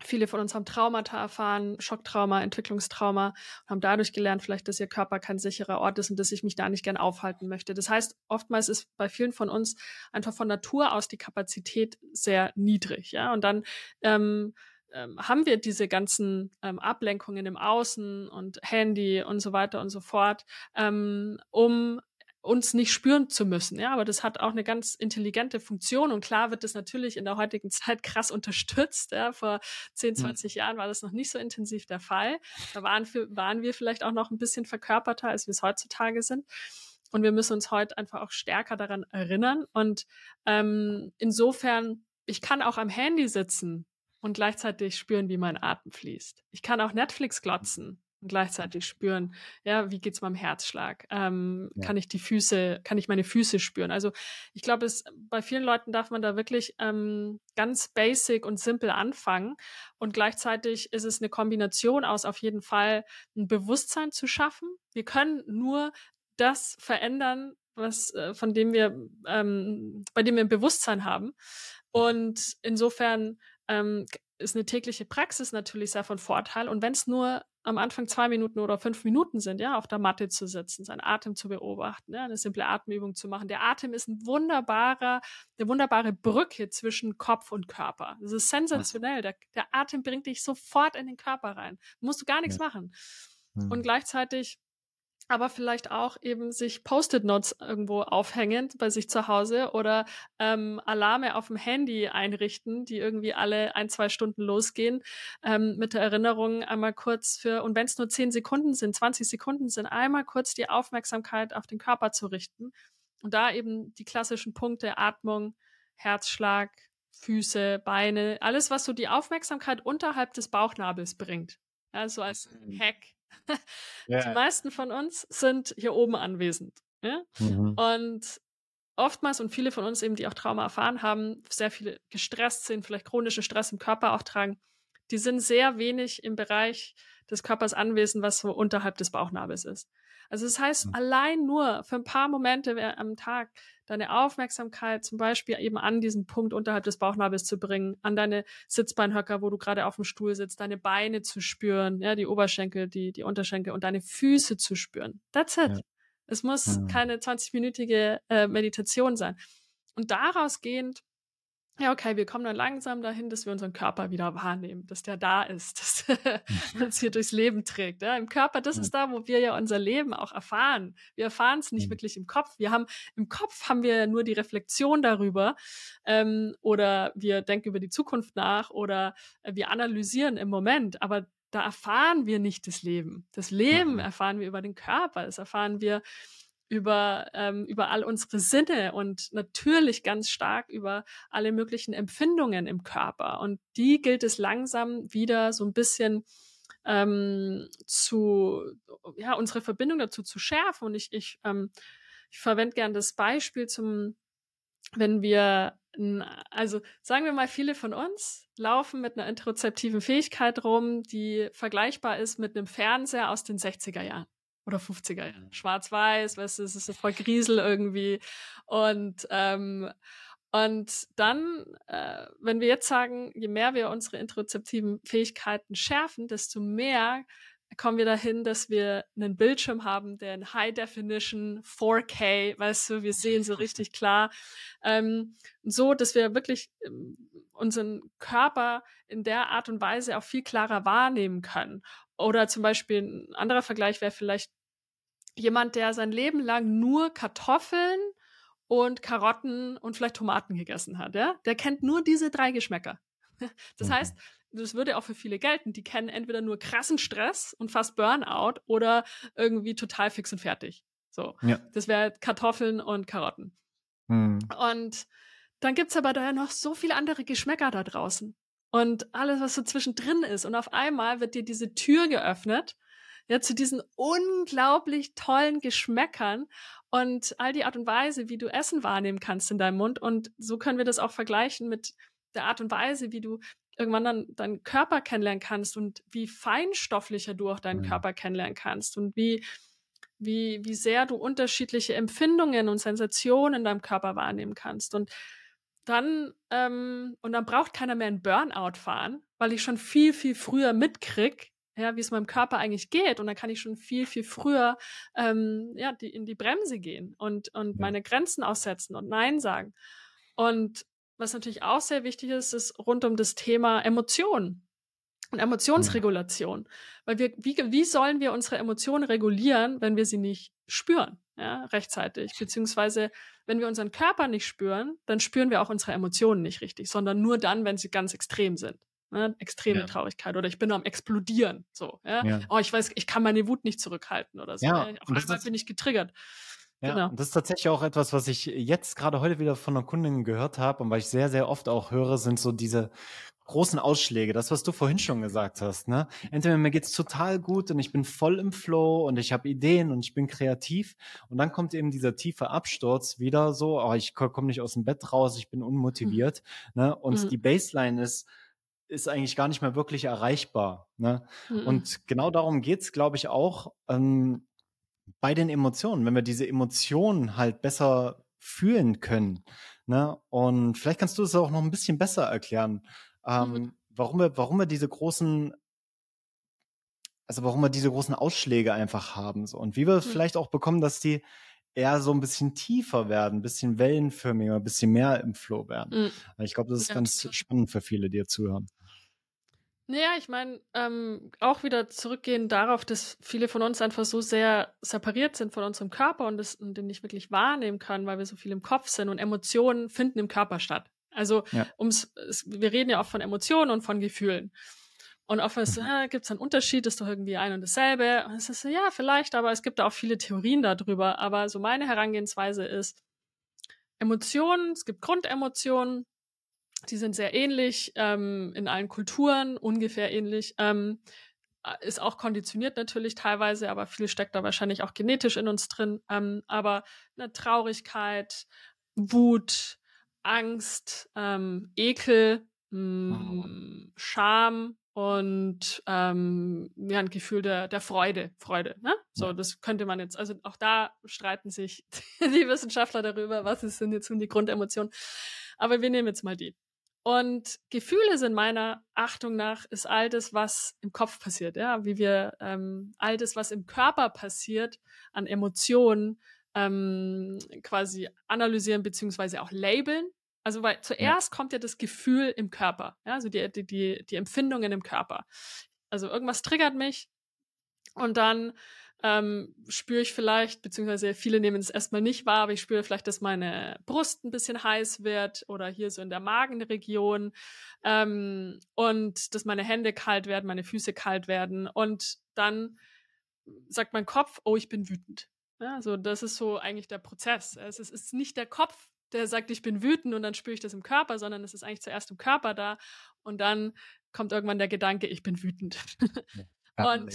Viele von uns haben Traumata erfahren, Schocktrauma, Entwicklungstrauma und haben dadurch gelernt, vielleicht, dass ihr Körper kein sicherer Ort ist und dass ich mich da nicht gern aufhalten möchte. Das heißt, oftmals ist bei vielen von uns einfach von Natur aus die Kapazität sehr niedrig, ja. Und dann ähm, ähm, haben wir diese ganzen ähm, Ablenkungen im Außen und Handy und so weiter und so fort, ähm, um uns nicht spüren zu müssen. Ja, aber das hat auch eine ganz intelligente Funktion und klar wird das natürlich in der heutigen (laughs) Zeit krass unterstützt. Ja, vor 10, 20 mhm. Jahren war das noch nicht so intensiv der Fall. Da waren, waren wir vielleicht auch noch ein bisschen verkörperter, als wir es heutzutage sind. Und wir müssen uns heute einfach auch stärker daran erinnern. Und ähm, insofern, ich kann auch am Handy sitzen und gleichzeitig spüren, wie mein Atem fließt. Ich kann auch Netflix glotzen und gleichzeitig spüren, ja, wie geht's meinem Herzschlag? Ähm, ja. Kann ich die Füße, kann ich meine Füße spüren? Also ich glaube, es bei vielen Leuten darf man da wirklich ähm, ganz basic und simpel anfangen und gleichzeitig ist es eine Kombination aus auf jeden Fall ein Bewusstsein zu schaffen. Wir können nur das verändern, was äh, von dem wir, ähm, bei dem wir ein Bewusstsein haben. Und insofern ähm, ist eine tägliche Praxis natürlich sehr von Vorteil. Und wenn es nur am Anfang zwei Minuten oder fünf Minuten sind, ja, auf der Matte zu sitzen, seinen Atem zu beobachten, ja, eine simple Atemübung zu machen. Der Atem ist ein wunderbarer, eine wunderbare Brücke zwischen Kopf und Körper. Das ist sensationell. Der, der Atem bringt dich sofort in den Körper rein. Musst du gar nichts ja. machen. Mhm. Und gleichzeitig aber vielleicht auch eben sich Post-it-Notes irgendwo aufhängen bei sich zu Hause oder ähm, Alarme auf dem Handy einrichten, die irgendwie alle ein, zwei Stunden losgehen, ähm, mit der Erinnerung einmal kurz für, und wenn es nur zehn Sekunden sind, 20 Sekunden sind, einmal kurz die Aufmerksamkeit auf den Körper zu richten und da eben die klassischen Punkte Atmung, Herzschlag, Füße, Beine, alles, was so die Aufmerksamkeit unterhalb des Bauchnabels bringt. Also als. Hack (laughs) ja. Die meisten von uns sind hier oben anwesend. Ja? Mhm. Und oftmals und viele von uns eben, die auch Trauma erfahren haben, sehr viele gestresst sind, vielleicht chronischen Stress im Körper auch tragen, die sind sehr wenig im Bereich des Körpers anwesend, was so unterhalb des Bauchnabels ist. Also das heißt, mhm. allein nur für ein paar Momente am Tag deine Aufmerksamkeit zum Beispiel eben an diesen Punkt unterhalb des Bauchnabels zu bringen, an deine Sitzbeinhöcker, wo du gerade auf dem Stuhl sitzt, deine Beine zu spüren, ja, die Oberschenkel, die, die Unterschenkel und deine Füße zu spüren. That's it. Ja. Es muss mhm. keine 20-minütige äh, Meditation sein. Und daraus gehend ja, okay, wir kommen dann langsam dahin, dass wir unseren Körper wieder wahrnehmen, dass der da ist, (laughs) dass er uns hier durchs Leben trägt. Ja, Im Körper, das ist da, wo wir ja unser Leben auch erfahren. Wir erfahren es nicht mhm. wirklich im Kopf. Wir haben im Kopf haben wir nur die Reflexion darüber ähm, oder wir denken über die Zukunft nach oder wir analysieren im Moment. Aber da erfahren wir nicht das Leben. Das Leben erfahren wir über den Körper. Das erfahren wir über, ähm, über all unsere Sinne und natürlich ganz stark über alle möglichen Empfindungen im Körper. Und die gilt es langsam wieder so ein bisschen ähm, zu, ja, unsere Verbindung dazu zu schärfen. Und ich, ich, ähm, ich verwende gern das Beispiel zum, wenn wir, also sagen wir mal, viele von uns laufen mit einer interozeptiven Fähigkeit rum, die vergleichbar ist mit einem Fernseher aus den 60er Jahren. Oder 50er Jahre. Schwarz-Weiß, weißt du, es ist voll Griesel irgendwie. Und, ähm, und dann, äh, wenn wir jetzt sagen, je mehr wir unsere interozeptiven Fähigkeiten schärfen, desto mehr kommen wir dahin, dass wir einen Bildschirm haben, der in High Definition 4K, weißt du, wir sehen so (laughs) richtig klar, ähm, so, dass wir wirklich ähm, unseren Körper in der Art und Weise auch viel klarer wahrnehmen können. Oder zum Beispiel ein anderer Vergleich wäre vielleicht jemand, der sein Leben lang nur Kartoffeln und Karotten und vielleicht Tomaten gegessen hat, ja? Der kennt nur diese drei Geschmäcker. (laughs) Das mhm. heißt, das würde auch für viele gelten, die kennen entweder nur krassen Stress und fast Burnout oder irgendwie total fix und fertig. So. Ja. Das wäre Kartoffeln und Karotten. Mhm. Und dann gibt's aber da ja noch so viele andere Geschmäcker da draußen. Und alles, was so zwischendrin ist. Und auf einmal wird dir diese Tür geöffnet ja, zu diesen unglaublich tollen Geschmäckern und all die Art und Weise, wie du Essen wahrnehmen kannst in deinem Mund. Und so können wir das auch vergleichen mit der Art und Weise, wie du irgendwann dann deinen Körper kennenlernen kannst und wie feinstofflicher du auch deinen mhm. Körper kennenlernen kannst und wie, wie, wie sehr du unterschiedliche Empfindungen und Sensationen in deinem Körper wahrnehmen kannst. Und dann, ähm, und dann braucht keiner mehr einen Burnout fahren, weil ich schon viel, viel früher mitkrieg, ja, wie es meinem Körper eigentlich geht. Und dann kann ich schon viel, viel früher ähm, ja, die, in die Bremse gehen und, und ja. meine Grenzen aussetzen und Nein sagen. Und was natürlich auch sehr wichtig ist, ist rund um das Thema Emotionen und Emotionsregulation. Weil wir, wie, wie sollen wir unsere Emotionen regulieren, wenn wir sie nicht spüren, ja, rechtzeitig? Beziehungsweise, wenn wir unseren Körper nicht spüren, dann spüren wir auch unsere Emotionen nicht richtig, sondern nur dann, wenn sie ganz extrem sind. Ne? Extreme ja. Traurigkeit oder ich bin am explodieren. So, ja? ja? Oh, ich weiß, ich kann meine Wut nicht zurückhalten oder so. Ja, Auf einmal bin ich getriggert. Ja, genau. und das ist tatsächlich auch etwas, was ich jetzt gerade heute wieder von einer Kundin gehört habe und weil ich sehr, sehr oft auch höre, sind so diese großen Ausschläge, das, was du vorhin schon gesagt hast. Ne? Entweder mir geht's total gut und ich bin voll im Flow und ich habe Ideen und ich bin kreativ und dann kommt eben dieser tiefe Absturz wieder so, oh, ich komme nicht aus dem Bett raus, ich bin unmotiviert. Mhm. Ne? Und mhm. die Baseline ist, ist eigentlich gar nicht mehr wirklich erreichbar. Ne? Mhm. Und genau darum geht's, glaube ich, auch ähm, bei den Emotionen, wenn wir diese Emotionen halt besser fühlen können. Ne? Und vielleicht kannst du es auch noch ein bisschen besser erklären, ähm, mhm. warum wir, warum wir diese großen also warum wir diese großen Ausschläge einfach haben so und wie wir mhm. vielleicht auch bekommen, dass die eher so ein bisschen tiefer werden, ein bisschen wellenförmiger, ein bisschen mehr im Flow werden. Mhm. Ich glaube, das ist ja. ganz spannend für viele, die hier zuhören. Naja, ich meine, ähm, auch wieder zurückgehen darauf, dass viele von uns einfach so sehr separiert sind von unserem Körper und, das, und den nicht wirklich wahrnehmen können, weil wir so viel im Kopf sind und Emotionen finden im Körper statt. Also ja. ums, es, wir reden ja auch von Emotionen und von Gefühlen. Und oft ist, mhm. äh, gibt es einen Unterschied, ist doch irgendwie ein und dasselbe. Und es ist ja, vielleicht, aber es gibt da auch viele Theorien darüber. Aber so meine Herangehensweise ist, Emotionen, es gibt Grundemotionen, die sind sehr ähnlich ähm, in allen Kulturen, ungefähr ähnlich. Ähm, äh, ist auch konditioniert natürlich teilweise, aber viel steckt da wahrscheinlich auch genetisch in uns drin. Ähm, aber eine Traurigkeit, Wut, Angst, ähm, Ekel, mh, mhm. Scham und ähm, ja, ein Gefühl der, der Freude, Freude. Ne? So, das könnte man jetzt, also auch da streiten sich (laughs) die Wissenschaftler darüber, was ist denn jetzt nun die Grundemotion. Aber wir nehmen jetzt mal die. Und Gefühle sind meiner Achtung nach ist all das, was im Kopf passiert, ja, wie wir ähm, all das, was im Körper passiert, an Emotionen ähm, quasi analysieren beziehungsweise auch labeln. Also weil zuerst ja. kommt ja das Gefühl im Körper, ja, also die, die, die, die Empfindungen im Körper. Also irgendwas triggert mich und dann ähm, spüre ich vielleicht, beziehungsweise viele nehmen es erstmal nicht wahr, aber ich spüre vielleicht, dass meine Brust ein bisschen heiß wird oder hier so in der Magenregion ähm, und dass meine Hände kalt werden, meine Füße kalt werden und dann sagt mein Kopf, oh, ich bin wütend. Ja, also das ist so eigentlich der Prozess. Es ist, es ist nicht der Kopf, der sagt, ich bin wütend und dann spüre ich das im Körper, sondern es ist eigentlich zuerst im Körper da und dann kommt irgendwann der Gedanke, ich bin wütend. Ja, (laughs) und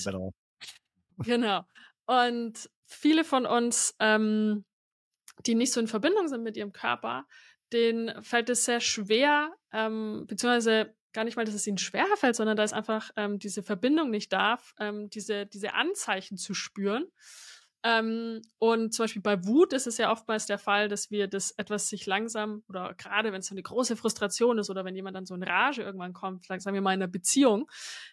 Genau. Und viele von uns, ähm, die nicht so in Verbindung sind mit ihrem Körper, denen fällt es sehr schwer, ähm, beziehungsweise gar nicht mal, dass es ihnen schwerfällt, sondern da ist einfach ähm, diese Verbindung nicht da, ähm, diese, diese Anzeichen zu spüren. Ähm, und zum Beispiel bei Wut ist es ja oftmals der Fall, dass wir das etwas sich langsam oder gerade wenn es so eine große Frustration ist oder wenn jemand dann so in Rage irgendwann kommt, sagen wir mal in einer Beziehung,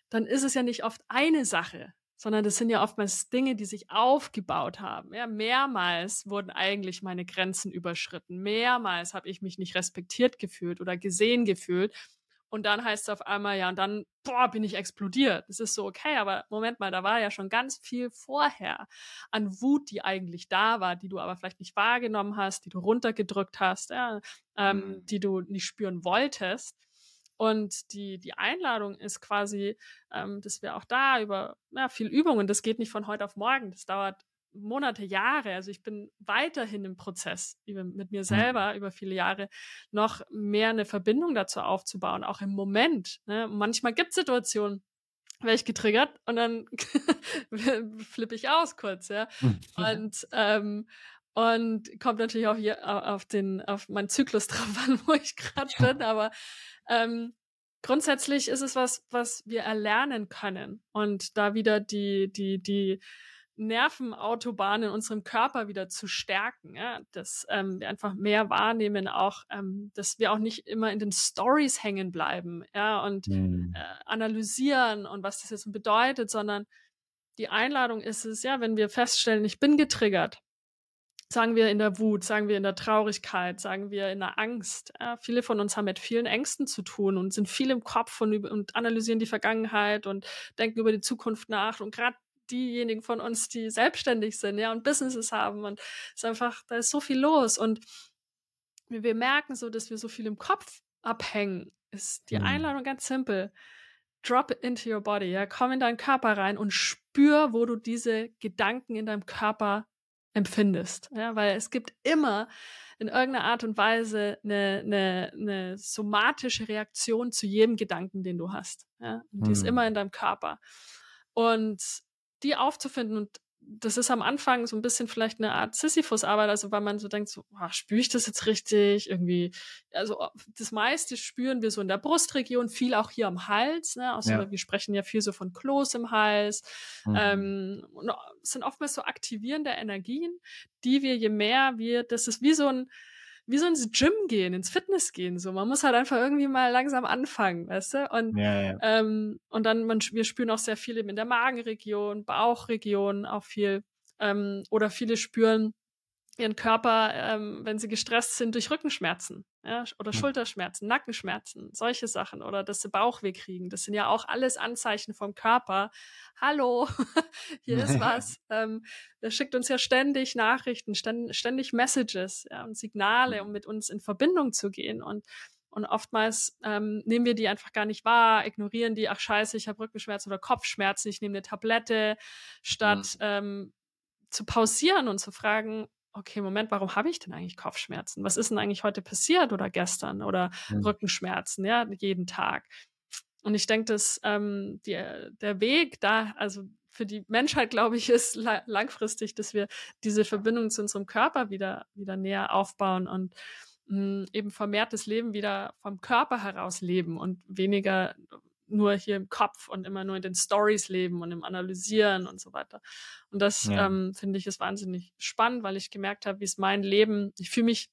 dann ist es ja nicht oft eine Sache, sondern das sind ja oftmals Dinge, die sich aufgebaut haben. Ja, mehrmals wurden eigentlich meine Grenzen überschritten. Mehrmals habe ich mich nicht respektiert gefühlt oder gesehen gefühlt. Und dann heißt es auf einmal, ja, und dann, boah, bin ich explodiert. Das ist so, okay, aber Moment mal, da war ja schon ganz viel vorher an Wut, die eigentlich da war, die du aber vielleicht nicht wahrgenommen hast, die du runtergedrückt hast, ja, ähm, mhm. die du nicht spüren wolltest. Und die, die Einladung ist quasi, ähm, dass wir auch da über ja, viel Übung, und das geht nicht von heute auf morgen, das dauert Monate, Jahre, also ich bin weiterhin im Prozess, mit mir mhm. selber über viele Jahre, noch mehr eine Verbindung dazu aufzubauen, auch im Moment. Ne? Manchmal gibt es Situationen, werde ich getriggert und dann (laughs) flippe ich aus kurz, ja. Mhm. Und ähm, und kommt natürlich auch hier auf den auf meinen Zyklus (laughs) drauf an, wo ich gerade bin, aber ähm, grundsätzlich ist es was, was wir erlernen können und da wieder die die die Nervenautobahn in unserem Körper wieder zu stärken, ja? dass ähm, wir einfach mehr wahrnehmen, auch, ähm, dass wir auch nicht immer in den Stories hängen bleiben, ja, und mhm. äh, analysieren und was das jetzt bedeutet, sondern die Einladung ist es, ja, wenn wir feststellen, ich bin getriggert, sagen wir in der Wut, sagen wir in der Traurigkeit, sagen wir in der Angst. Ja, viele von uns haben mit vielen Ängsten zu tun und sind viel im Kopf und, und analysieren die Vergangenheit und denken über die Zukunft nach. Und gerade diejenigen von uns, die selbstständig sind, ja, und Businesses haben und es ist einfach, da ist so viel los und wir merken so, dass wir so viel im Kopf abhängen, ist die mhm. Einladung ganz simpel. Drop into your body, ja, komm in deinen Körper rein und spür, wo du diese Gedanken in deinem Körper empfindest, ja, weil es gibt immer in irgendeiner Art und Weise eine, eine, eine somatische Reaktion zu jedem Gedanken, den du hast, ja, und die ist mhm. immer in deinem Körper. Und die aufzufinden und das ist am Anfang so ein bisschen vielleicht eine Art Sisyphus-Arbeit, also weil man so denkt, so, oh, spüre ich das jetzt richtig? Irgendwie, also das meiste spüren wir so in der Brustregion, viel auch hier am Hals, ne? Also ja. wir sprechen ja viel so von Kloß im Hals. Mhm. Ähm, sind oftmals so aktivierende Energien, die wir, je mehr wir, das ist wie so ein, wie so ins Gym gehen, ins Fitness gehen. So, man muss halt einfach irgendwie mal langsam anfangen, weißt du? Und, ja, ja. Ähm, und dann, man, wir spüren auch sehr viel eben in der Magenregion, Bauchregion auch viel. Ähm, oder viele spüren ihren Körper, ähm, wenn sie gestresst sind, durch Rückenschmerzen ja, oder Schulterschmerzen, Nackenschmerzen, solche Sachen oder dass sie Bauchweh kriegen. Das sind ja auch alles Anzeichen vom Körper. Hallo, (laughs) hier ist (laughs) was. ähm, der schickt uns ja ständig Nachrichten, ständig Messages ja, und Signale, um mit uns in Verbindung zu gehen. Und und oftmals ähm, nehmen wir die einfach gar nicht wahr, ignorieren die, ach scheiße, ich habe Rückenschmerzen oder Kopfschmerzen, ich nehme eine Tablette, statt mhm. ähm, zu pausieren und zu fragen, okay, Moment, warum habe ich denn eigentlich Kopfschmerzen? Was ist denn eigentlich heute passiert oder gestern oder mhm. Rückenschmerzen, ja, jeden Tag? Und ich denke, dass ähm, die, der Weg da, also für die Menschheit, glaube ich, (laughs) ist la langfristig, dass wir diese Verbindung zu unserem Körper wieder, wieder näher aufbauen und mh, hm, eben vermehrtes Leben wieder vom Körper heraus leben und weniger nur hier im Kopf und immer nur in den Stories leben und im Analysieren und so weiter. Und das ja. ähm, finde ich ist wahnsinnig spannend, weil ich gemerkt habe, wie es mein Leben, ich fühle mich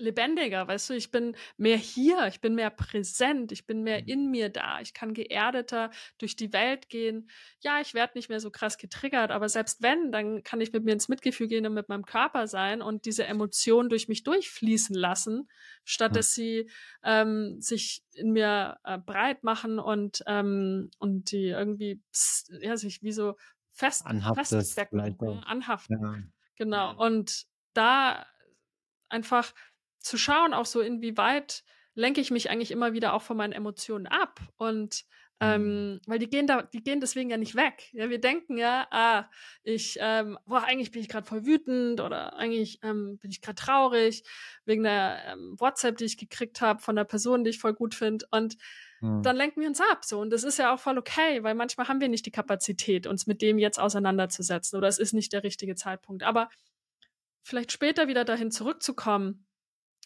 lebendiger, weißt du, ich bin mehr hier, ich bin mehr präsent, ich bin mehr mhm. in mir da, ich kann geerdeter durch die Welt gehen. Ja, ich werde nicht mehr so krass getriggert, aber selbst wenn, dann kann ich mit mir ins Mitgefühl gehen und mit meinem Körper sein und diese Emotionen durch mich durchfließen lassen, statt dass sie ähm, sich in mir äh, breit machen und ähm, und die irgendwie pss, ja sich wie so fest feststecken, anhaften. Ja. Genau. Und da einfach zu schauen, auch so inwieweit lenke ich mich eigentlich immer wieder auch von meinen Emotionen ab und ähm, mhm. weil die gehen da, die gehen deswegen ja nicht weg. Ja, wir denken ja, ah, ich, ähm, boah, eigentlich bin ich gerade voll wütend oder eigentlich ähm, bin ich gerade traurig wegen der ähm, WhatsApp, die ich gekriegt habe von der Person, die ich voll gut finde. Und mhm. dann lenken wir uns ab. So und das ist ja auch voll okay, weil manchmal haben wir nicht die Kapazität, uns mit dem jetzt auseinanderzusetzen oder es ist nicht der richtige Zeitpunkt. Aber vielleicht später wieder dahin zurückzukommen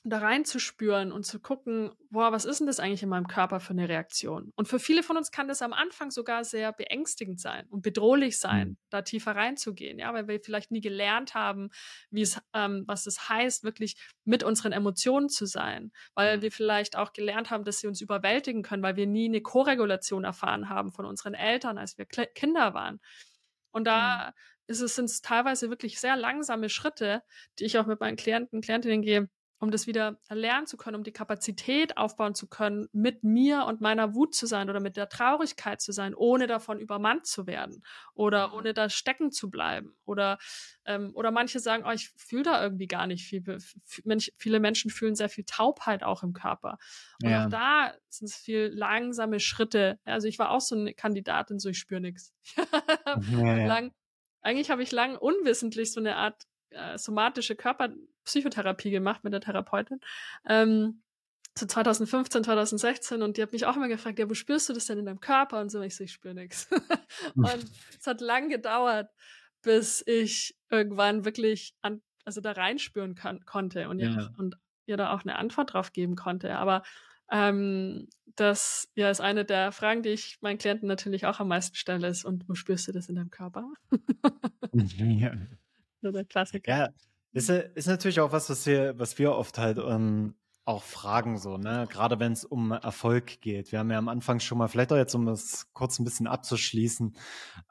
da reinzuspüren und zu gucken, boah, was ist denn das eigentlich in meinem Körper für eine Reaktion? Und für viele von uns kann das am Anfang sogar sehr beängstigend sein und bedrohlich sein, mhm. da tiefer reinzugehen, ja, weil wir vielleicht nie gelernt haben, wie es, ähm, was es heißt, wirklich mit unseren Emotionen zu sein, weil mhm. wir vielleicht auch gelernt haben, dass sie uns überwältigen können, weil wir nie eine Koregulation erfahren haben von unseren Eltern, als wir Kle Kinder waren. Und da mhm. ist es, sind es teilweise wirklich sehr langsame Schritte, die ich auch mit meinen Klienten, Klientinnen gehe, um das wieder erlernen zu können, um die Kapazität aufbauen zu können, mit mir und meiner Wut zu sein oder mit der Traurigkeit zu sein, ohne davon übermannt zu werden oder mhm. ohne da stecken zu bleiben. Oder, ähm, oder manche sagen, oh, ich fühle da irgendwie gar nicht viel. Viele Menschen fühlen sehr viel Taubheit auch im Körper. Und ja. auch da sind es viel langsame Schritte. Also ich war auch so eine Kandidatin, so ich spüre nichts. (laughs) Ja, ja. Lang, eigentlich habe ich lang unwissentlich so eine Art äh, somatische Körperpsychotherapie gemacht mit der Therapeutin. Ähm, so 2015, 2016 und die hat mich auch immer gefragt, ja, wo spürst du das denn in deinem Körper? Und so, ich so, ich spüre nichts. (laughs) und es hat lang gedauert, bis ich irgendwann wirklich an, also da reinspüren kann, konnte und, ja. und ihr da auch eine Antwort drauf geben konnte. Aber ähm, das ja ist eine der Fragen, die ich meinen Klienten natürlich auch am meisten stelle, ist, und wo spürst du das in deinem Körper? ja. So der Klassiker. Ja, ist, ist natürlich auch was, was wir, was wir oft halt ähm, auch fragen, so, ne? Gerade wenn es um Erfolg geht. Wir haben ja am Anfang schon mal, vielleicht auch jetzt, um das kurz ein bisschen abzuschließen,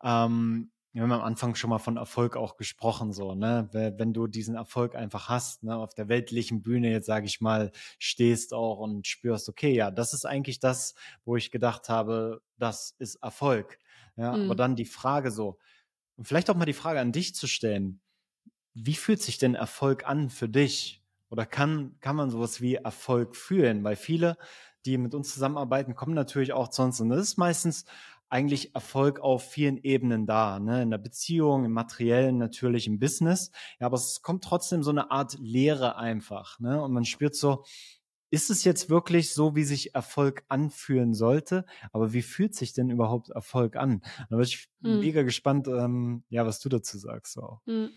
ähm, wir haben am Anfang schon mal von Erfolg auch gesprochen, so, ne? Wenn du diesen Erfolg einfach hast, ne, auf der weltlichen Bühne jetzt, sage ich mal, stehst auch und spürst, okay, ja, das ist eigentlich das, wo ich gedacht habe, das ist Erfolg. Ja, mhm. aber dann die Frage so, und vielleicht auch mal die Frage an dich zu stellen, wie fühlt sich denn Erfolg an für dich? Oder kann, kann man sowas wie Erfolg fühlen? Weil viele, die mit uns zusammenarbeiten, kommen natürlich auch zu uns. Und das ist meistens eigentlich Erfolg auf vielen Ebenen da, ne? in der Beziehung, im materiellen, natürlich im Business. Ja, aber es kommt trotzdem so eine Art Leere einfach. Ne? Und man spürt so, ist es jetzt wirklich so, wie sich Erfolg anfühlen sollte? Aber wie fühlt sich denn überhaupt Erfolg an? Da bin ich mhm. mega gespannt, ähm, ja, was du dazu sagst. Auch. Mhm.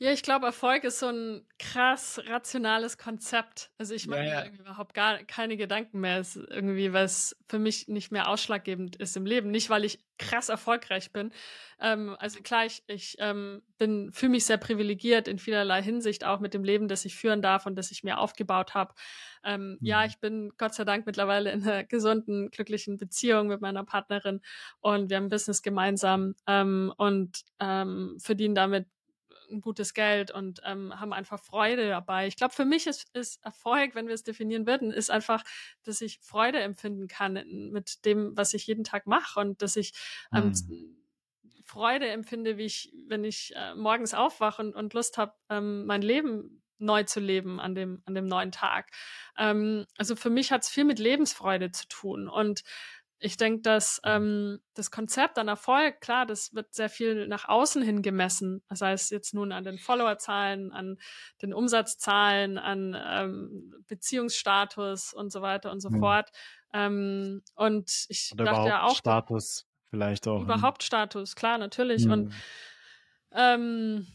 Ja, ich glaube, Erfolg ist so ein krass rationales Konzept. Also ich mache ja, ja. mir überhaupt gar keine Gedanken mehr. Es ist irgendwie, was für mich nicht mehr ausschlaggebend ist im Leben. Nicht, weil ich krass erfolgreich bin. Ähm, also klar, ich, ich ähm, bin, fühle mich sehr privilegiert in vielerlei Hinsicht, auch mit dem Leben, das ich führen darf und das ich mir aufgebaut habe. Ähm, mhm. Ja, ich bin Gott sei Dank mittlerweile in einer gesunden, glücklichen Beziehung mit meiner Partnerin und wir haben Business gemeinsam ähm, und ähm, verdienen damit ein gutes Geld und ähm, haben einfach Freude dabei. Ich glaube, für mich ist, ist Erfolg, wenn wir es definieren würden, ist einfach, dass ich Freude empfinden kann mit dem, was ich jeden Tag mache und dass ich ähm, mhm. Freude empfinde, wie ich, wenn ich äh, morgens aufwache und, und Lust habe, ähm, mein Leben neu zu leben an dem, an dem neuen Tag. Ähm, also für mich hat es viel mit Lebensfreude zu tun und ich denke, dass mhm. ähm, das Konzept an Erfolg, klar, das wird sehr viel nach außen hin gemessen. Das heißt jetzt nun an den Followerzahlen, an den Umsatzzahlen, an ähm, Beziehungsstatus und so weiter und so mhm. fort. Ähm, und ich Oder dachte ja auch. Status vielleicht auch. Ne? Überhaupt Status, klar, natürlich. Mhm. Und ähm,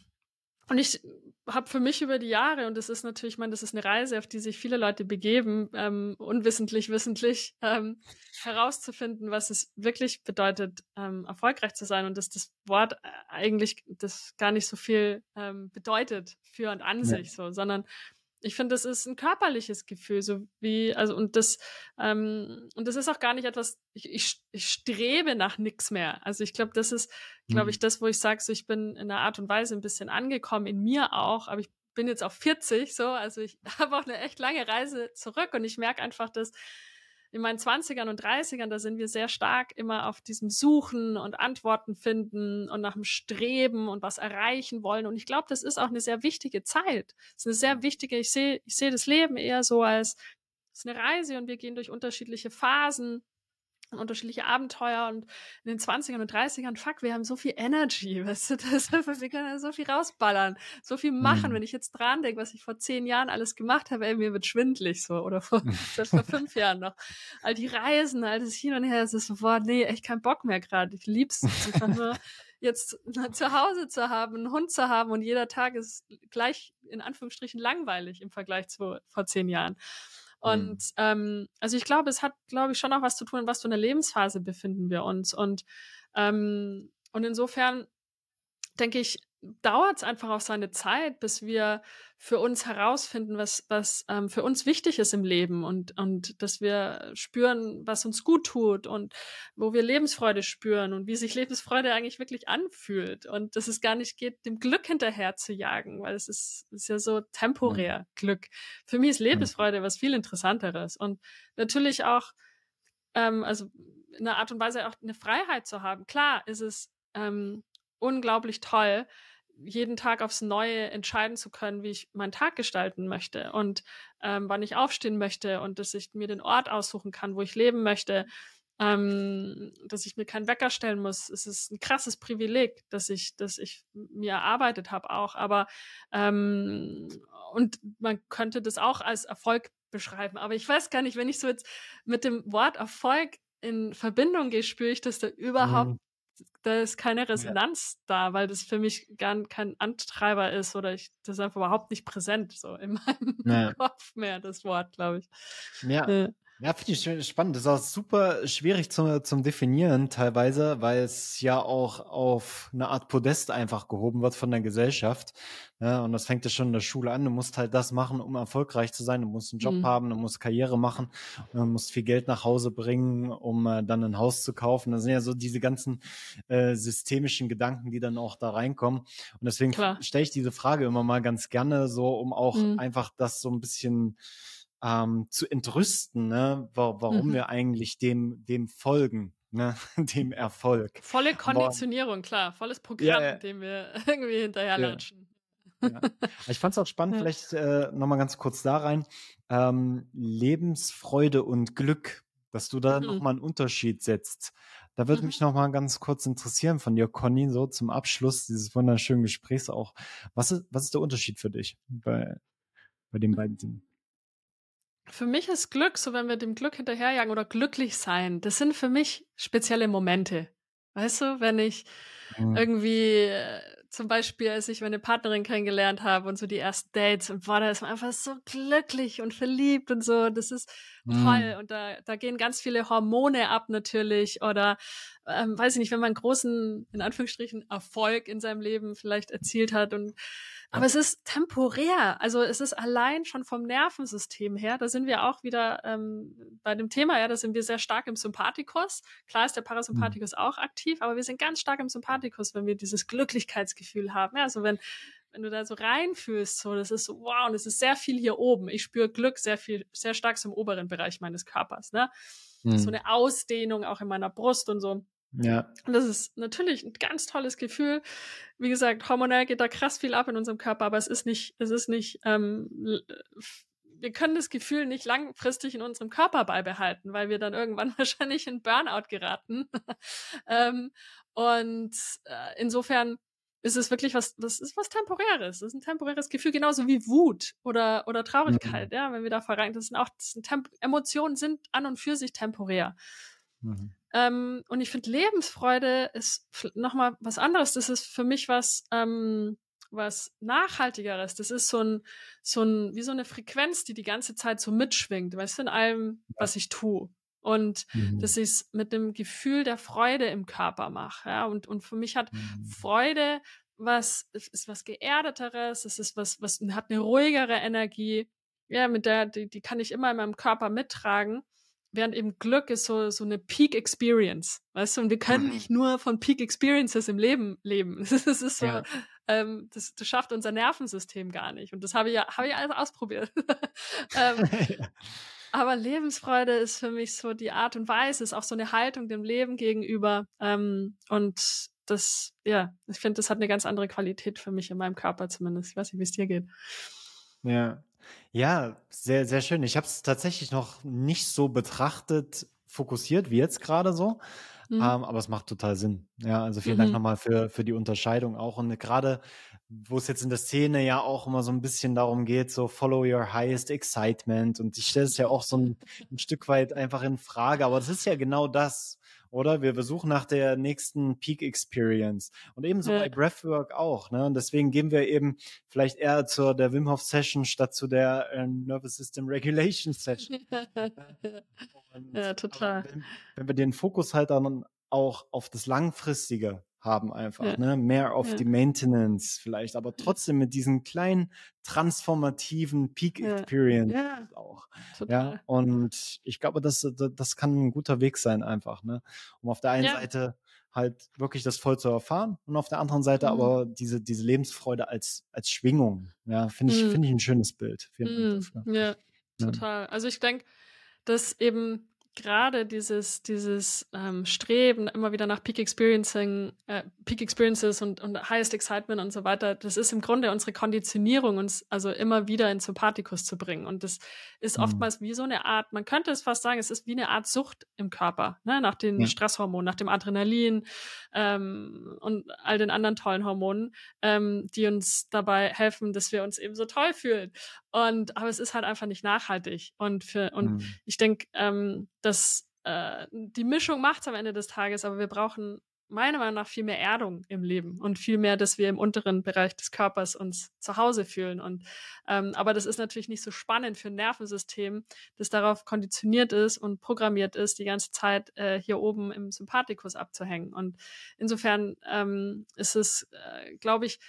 und ich habe für mich über die Jahre, und das ist natürlich, ich meine, das ist eine Reise, auf die sich viele Leute begeben, ähm, unwissentlich, wissentlich, ähm, herauszufinden, was es wirklich bedeutet, ähm, erfolgreich zu sein und dass das Wort äh, eigentlich das gar nicht so viel ähm, bedeutet für und an ja. sich so, sondern ich finde, das ist ein körperliches Gefühl, so wie, also, und das, ähm, und das ist auch gar nicht etwas, ich, ich, ich strebe nach nichts mehr. Also ich glaube, das ist, glaube ich, mhm. das, wo ich sage, so, ich bin in einer Art und Weise ein bisschen angekommen, in mir auch, aber ich bin jetzt auf 40, so, also ich (laughs) habe auch eine echt lange Reise zurück und ich merke einfach, dass in meinen 20ern und 30ern, da sind wir sehr stark immer auf diesem Suchen und Antworten finden und nach dem Streben und was erreichen wollen. Und ich glaube, das ist auch eine sehr wichtige Zeit. Es ist eine sehr wichtige, ich sehe, ich sehe das Leben eher so als, es ist eine Reise und wir gehen durch unterschiedliche Phasen unterschiedliche Abenteuer und in den 20ern und 30ern, fuck, wir haben so viel Energy, (laughs) weißt du, das, wir können so viel rausballern, so viel machen. Mhm. Wenn ich jetzt dran denke, was ich vor zehn Jahren alles gemacht habe, ey, mir wird schwindlig so, oder vor, (laughs) (laughs) selbst vor fünf Jahren noch. All die Reisen, all das hin und her, es ist so, boah, nee, echt kein Bock mehr gerade. Ich lieb's einfach nur jetzt zu Hause zu haben, einen Hund zu haben und jeder Tag ist gleich in Anführungsstrichen langweilig im Vergleich zu vor zehn Jahren. Und mhm. ähm, also ich glaube, es hat, glaube ich, schon auch was zu tun, was für eine Lebensphase befinden wir uns. Und, ähm, und insofern denke ich, dauert es einfach auch seine Zeit, bis wir für uns herausfinden, was, was ähm, für uns wichtig ist im Leben und, und dass wir spüren, was uns gut tut und wo wir Lebensfreude spüren und wie sich Lebensfreude eigentlich wirklich anfühlt und dass es gar nicht geht, dem Glück hinterher zu jagen, weil es ist, ist ja so temporär mhm. Glück. Für mich ist Lebensfreude was viel interessanteres und natürlich auch, ähm, also in einer Art und Weise auch eine Freiheit zu haben. Klar ist es ähm, unglaublich toll, jeden Tag aufs Neue entscheiden zu können, wie ich meinen Tag gestalten möchte und ähm, wann ich aufstehen möchte und dass ich mir den Ort aussuchen kann, wo ich leben möchte, ähm, dass ich mir keinen Wecker stellen muss. Es ist ein krasses Privileg, dass ich, dass ich mir erarbeitet habe auch. Aber ähm, und man könnte das auch als Erfolg beschreiben. Aber ich weiß gar nicht, wenn ich so jetzt mit dem Wort Erfolg in Verbindung gehe, spüre ich, dass da überhaupt mhm da ist keine Resonanz ja. da, weil das für mich gar kein Antreiber ist oder ich das ist einfach überhaupt nicht präsent so in (laughs) meinem ja. Kopf mehr das Wort, glaube ich. Ja. ja. Ja, finde ich spannend. Das ist auch super schwierig zum, zum Definieren teilweise, weil es ja auch auf eine Art Podest einfach gehoben wird von der Gesellschaft. Ja, und das fängt ja schon in der Schule an. Du musst halt das machen, um erfolgreich zu sein. Du musst einen Job mhm. haben, du musst Karriere machen, du musst viel Geld nach Hause bringen, um äh, dann ein Haus zu kaufen. Das sind ja so diese ganzen äh, systemischen Gedanken, die dann auch da reinkommen. Und deswegen stelle ich diese Frage immer mal ganz gerne so, um auch mhm. einfach das so ein bisschen ähm, zu entrüsten, ne? warum mhm. wir eigentlich dem, dem folgen. Ne, (laughs) dem Erfolg. Volle Konditionierung, Aber, klar, volles Programm, ja, ja. dem wir (laughs) irgendwie hinterherlatschen. Ja. Ich fand es auch spannend, vielleicht äh, nochmal ganz kurz da rein. Ähm, Lebensfreude und Glück, dass du da mhm. nochmal einen Unterschied setzt. Da würde mhm. mich nochmal ganz kurz interessieren von dir, Conny, so zum Abschluss dieses wunderschönen Gesprächs auch. Was ist, was ist der Unterschied für dich bei, bei den beiden Dingen? Für mich ist Glück, so wenn wir dem Glück hinterherjagen oder glücklich sein, das sind für mich spezielle Momente. Weißt du, wenn ich mhm. irgendwie äh, zum Beispiel, als ich meine Partnerin kennengelernt habe und so die ersten Dates und war da ist man einfach so glücklich und verliebt und so, das ist mhm. toll und da, da gehen ganz viele Hormone ab natürlich oder ähm, weiß ich nicht, wenn man einen großen, in Anführungsstrichen, Erfolg in seinem Leben vielleicht erzielt hat und aber es ist temporär. Also es ist allein schon vom Nervensystem her, da sind wir auch wieder ähm, bei dem Thema, ja, da sind wir sehr stark im Sympathikus. Klar ist der Parasympathikus mhm. auch aktiv, aber wir sind ganz stark im Sympathikus, wenn wir dieses Glücklichkeitsgefühl haben. Ja, also wenn, wenn du da so reinfühlst, so, das ist so, wow, und es ist sehr viel hier oben. Ich spüre Glück sehr viel, sehr stark im oberen Bereich meines Körpers, ne? Mhm. So eine Ausdehnung auch in meiner Brust und so. Ja. Und das ist natürlich ein ganz tolles Gefühl. Wie gesagt, hormonell geht da krass viel ab in unserem Körper, aber es ist nicht, es ist nicht, ähm, wir können das Gefühl nicht langfristig in unserem Körper beibehalten, weil wir dann irgendwann (laughs) wahrscheinlich in Burnout geraten. (laughs) ähm, und äh, insofern ist es wirklich was, was ist was Temporäres. Das ist ein temporäres Gefühl, genauso wie Wut oder, oder Traurigkeit, mhm. ja, wenn wir da voran, das sind auch, das sind Temp Emotionen sind an und für sich temporär. Mhm. Ähm, und ich finde, Lebensfreude ist nochmal was anderes. Das ist für mich was, ähm, was Nachhaltigeres. Das ist so ein, so ein, wie so eine Frequenz, die die ganze Zeit so mitschwingt, weißt du, in allem, ja. was ich tue. Und mhm. dass ich es mit dem Gefühl der Freude im Körper mache. Ja? Und, und für mich hat mhm. Freude was, ist was Geerdeteres, es ist was, was hat eine ruhigere Energie. Ja, mit der, die, die kann ich immer in meinem Körper mittragen während eben Glück ist so, so eine Peak Experience, weißt du, und wir können mhm. nicht nur von Peak Experiences im Leben leben. (laughs) Das ist so, ja. ähm, das, das schafft unser Nervensystem gar nicht. Und das habe ich ja, habe ich alles ausprobiert. (laughs) ähm, (laughs) ja. Aber Lebensfreude ist für mich so die Art und Weise, ist auch so eine Haltung dem Leben gegenüber. Ähm, und das, ja, ich finde, das hat eine ganz andere Qualität für mich in meinem Körper zumindest. Ich weiß nicht, wie es dir geht. Ja, ja, sehr, sehr schön. Ich habe es tatsächlich noch nicht so betrachtet, fokussiert wie jetzt gerade so. Mhm. Ähm, aber es macht total Sinn. Ja, also vielen mhm. Dank nochmal für, für die Unterscheidung auch. Und gerade, wo es jetzt in der Szene ja auch immer so ein bisschen darum geht, so follow your highest excitement. Und ich stelle es ja auch so ein, ein Stück weit einfach in Frage. Aber das ist ja genau das. Oder? Wir, wir suchen nach der nächsten Peak Experience. Und ebenso ja. bei Breathwork auch, ne? Und deswegen gehen wir eben vielleicht eher zur der Wim Hof Session statt zu der äh, Nervous System Regulation Session. (laughs) Und, ja, total. Wenn, wenn wir den Fokus halt dann auch auf das Langfristige haben einfach, ja. ne? Mehr auf ja. die Maintenance vielleicht, aber trotzdem mit diesen kleinen transformativen Peak Experience ja. auch. Total. Ja, und ich glaube, das, das kann ein guter Weg sein einfach, ne? Um auf der einen Seite halt wirklich das voll zu erfahren und auf der anderen Seite mhm. aber diese, diese Lebensfreude als, als Schwingung. Ja, finde ich, mhm. finde ich ein schönes Bild. Vielen Dank mhm. Ja, total. Also ich denke, dass eben gerade dieses, dieses ähm, Streben immer wieder nach Peak Experiencing, äh, Peak Experiences und, und Highest Excitement und so weiter, das ist im Grunde unsere Konditionierung, uns also immer wieder in Sympathikus zu bringen. Und das ist mhm. oftmals wie so eine Art, man könnte es fast sagen, es ist wie eine Art Sucht im Körper, ne? nach den ja. Stresshormonen, nach dem Adrenalin ähm, und all den anderen tollen Hormonen, ähm, die uns dabei helfen, dass wir uns eben so toll fühlen. Und aber es ist halt einfach nicht nachhaltig. Und für und mhm. ich denke, ähm, dass äh, die Mischung macht's am Ende des Tages, aber wir brauchen meiner Meinung nach viel mehr Erdung im Leben und viel mehr, dass wir im unteren Bereich des Körpers uns zu Hause fühlen. Und ähm, aber das ist natürlich nicht so spannend für ein Nervensystem, das darauf konditioniert ist und programmiert ist, die ganze Zeit äh, hier oben im Sympathikus abzuhängen. Und insofern ähm, ist es, äh, glaube ich,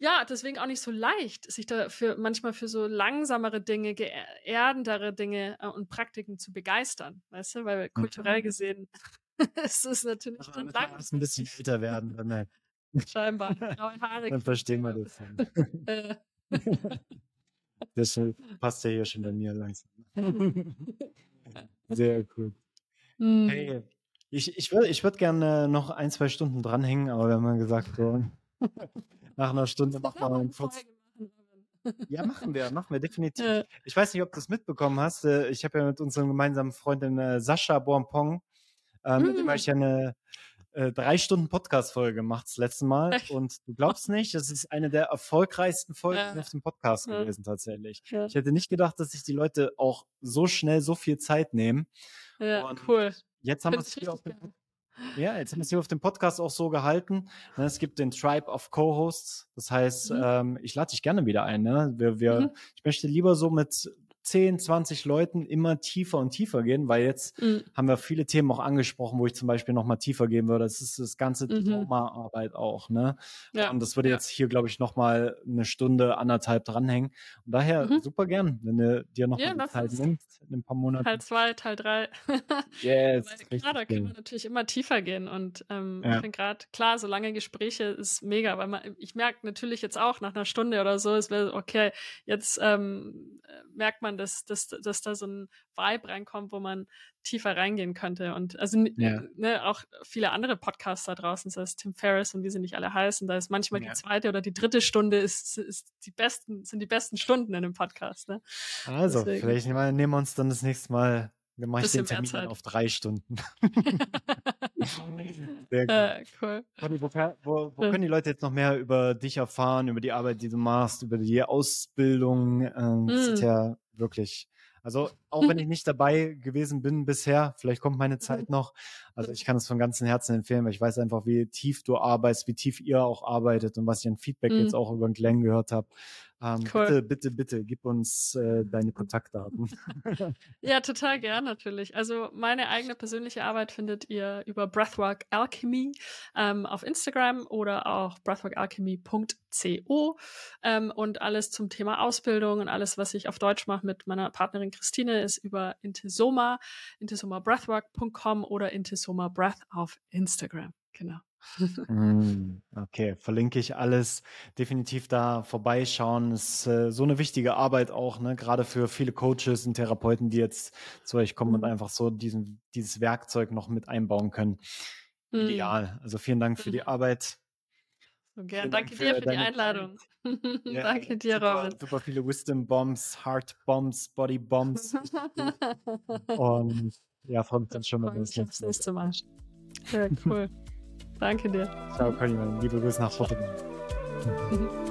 ja, deswegen auch nicht so leicht, sich da für manchmal für so langsamere Dinge, geerdendere Dinge äh, und Praktiken zu begeistern, weißt du, weil kulturell gesehen (laughs) es ist natürlich schon lang. ein bisschen älter werden, dann halt. Scheinbar. (laughs) Graue Haare. Dann verstehen wir das. (laughs) das passt ja hier schon bei mir langsam. Sehr cool. Mm. Hey, ich, ich würde ich würd gerne noch ein, zwei Stunden dranhängen, aber wir haben ja gesagt, so, nach einer Stunde machen wir einen kurz. Ja, machen wir, machen wir definitiv. Ja. Ich weiß nicht, ob du es mitbekommen hast. Äh, ich habe ja mit unserem gemeinsamen Freundin äh, Sascha Bonpong, äh, mit dem habe ich ja eine äh, drei Stunden Podcast-Folge gemacht das letzte Mal. Und du glaubst nicht, das ist eine der erfolgreichsten Folgen ja. auf dem Podcast ja. gewesen tatsächlich. Ich hätte nicht gedacht, dass sich die Leute auch so schnell so viel Zeit nehmen. Ja, Und cool. Jetzt haben wir es hier auf dem ja, jetzt haben wir es hier auf dem Podcast auch so gehalten. Ne, es gibt den Tribe of Co-Hosts. Das heißt, mhm. ähm, ich lade dich gerne wieder ein. Ne? Wir, wir, mhm. Ich möchte lieber so mit 10, 20 Leuten immer tiefer und tiefer gehen, weil jetzt mhm. haben wir viele Themen auch angesprochen, wo ich zum Beispiel noch mal tiefer gehen würde. Das ist das ganze mhm. Traumaarbeit auch, ne? Ja. Und das würde ja. jetzt hier, glaube ich, noch mal eine Stunde, anderthalb dranhängen. Und daher mhm. super gern, wenn du dir noch ja, mal Zeit nimmst in ein paar Monaten. Teil zwei, Teil drei. (laughs) yes, klar, da können wir natürlich immer tiefer gehen. Und ähm, ja. ich finde gerade, klar, so lange Gespräche ist mega, weil man, ich merke natürlich jetzt auch nach einer Stunde oder so, es wäre okay, jetzt ähm, merkt man, dass, dass, dass da so ein Vibe reinkommt, wo man tiefer reingehen könnte. Und also ja. ne, auch viele andere Podcasts da draußen, das heißt Tim Ferriss und wie sie nicht alle heißen, da ist manchmal ja. die zweite oder die dritte Stunde ist, ist die besten, sind die besten Stunden in einem Podcast. Ne? Also, Deswegen. vielleicht nehmen wir uns dann das nächste Mal wir machen den Termin auf drei Stunden. (laughs) Sehr gut. Äh, cool. Conny, wo, wo, wo, können die Leute jetzt noch mehr über dich erfahren, über die Arbeit, die du machst, über die Ausbildung? Ähm, mm. ja wirklich also auch wenn ich (laughs) nicht dabei gewesen bin bisher, vielleicht kommt meine Zeit noch. Also ich kann es von ganzem Herzen empfehlen, weil ich weiß einfach, wie tief du arbeitest, wie tief ihr auch arbeitet und was ich an Feedback mhm. jetzt auch über den Glenn gehört habe. Ähm, cool. Bitte, bitte, bitte, gib uns äh, deine Kontaktdaten. (laughs) ja, total gern natürlich. Also meine eigene persönliche Arbeit findet ihr über Breathwork Alchemy ähm, auf Instagram oder auch breathworkalchemy.co ähm, und alles zum Thema Ausbildung und alles, was ich auf Deutsch mache mit meiner Partnerin Christine, ist über Intesoma, intesomabreathwork.com oder Intesoma Breath auf Instagram. Genau. Mm, okay, verlinke ich alles. Definitiv da vorbeischauen. Ist äh, so eine wichtige Arbeit auch, ne? Gerade für viele Coaches und Therapeuten, die jetzt zu euch kommen und mhm. einfach so diesen, dieses Werkzeug noch mit einbauen können. Mhm. Ideal. Also vielen Dank für die mhm. Arbeit. So gern. Danke dir für die Einladung. (laughs) ja, Danke dir, super, Robin. Super viele Wisdom Bombs, Heart Bombs, Body Bombs. (laughs) und ja, freue mich dann schon mal, wenn es nächste Mal. Ja, cool. Danke dir. Ciao, Conny, liebe Grüße nach Rotterdam. (laughs)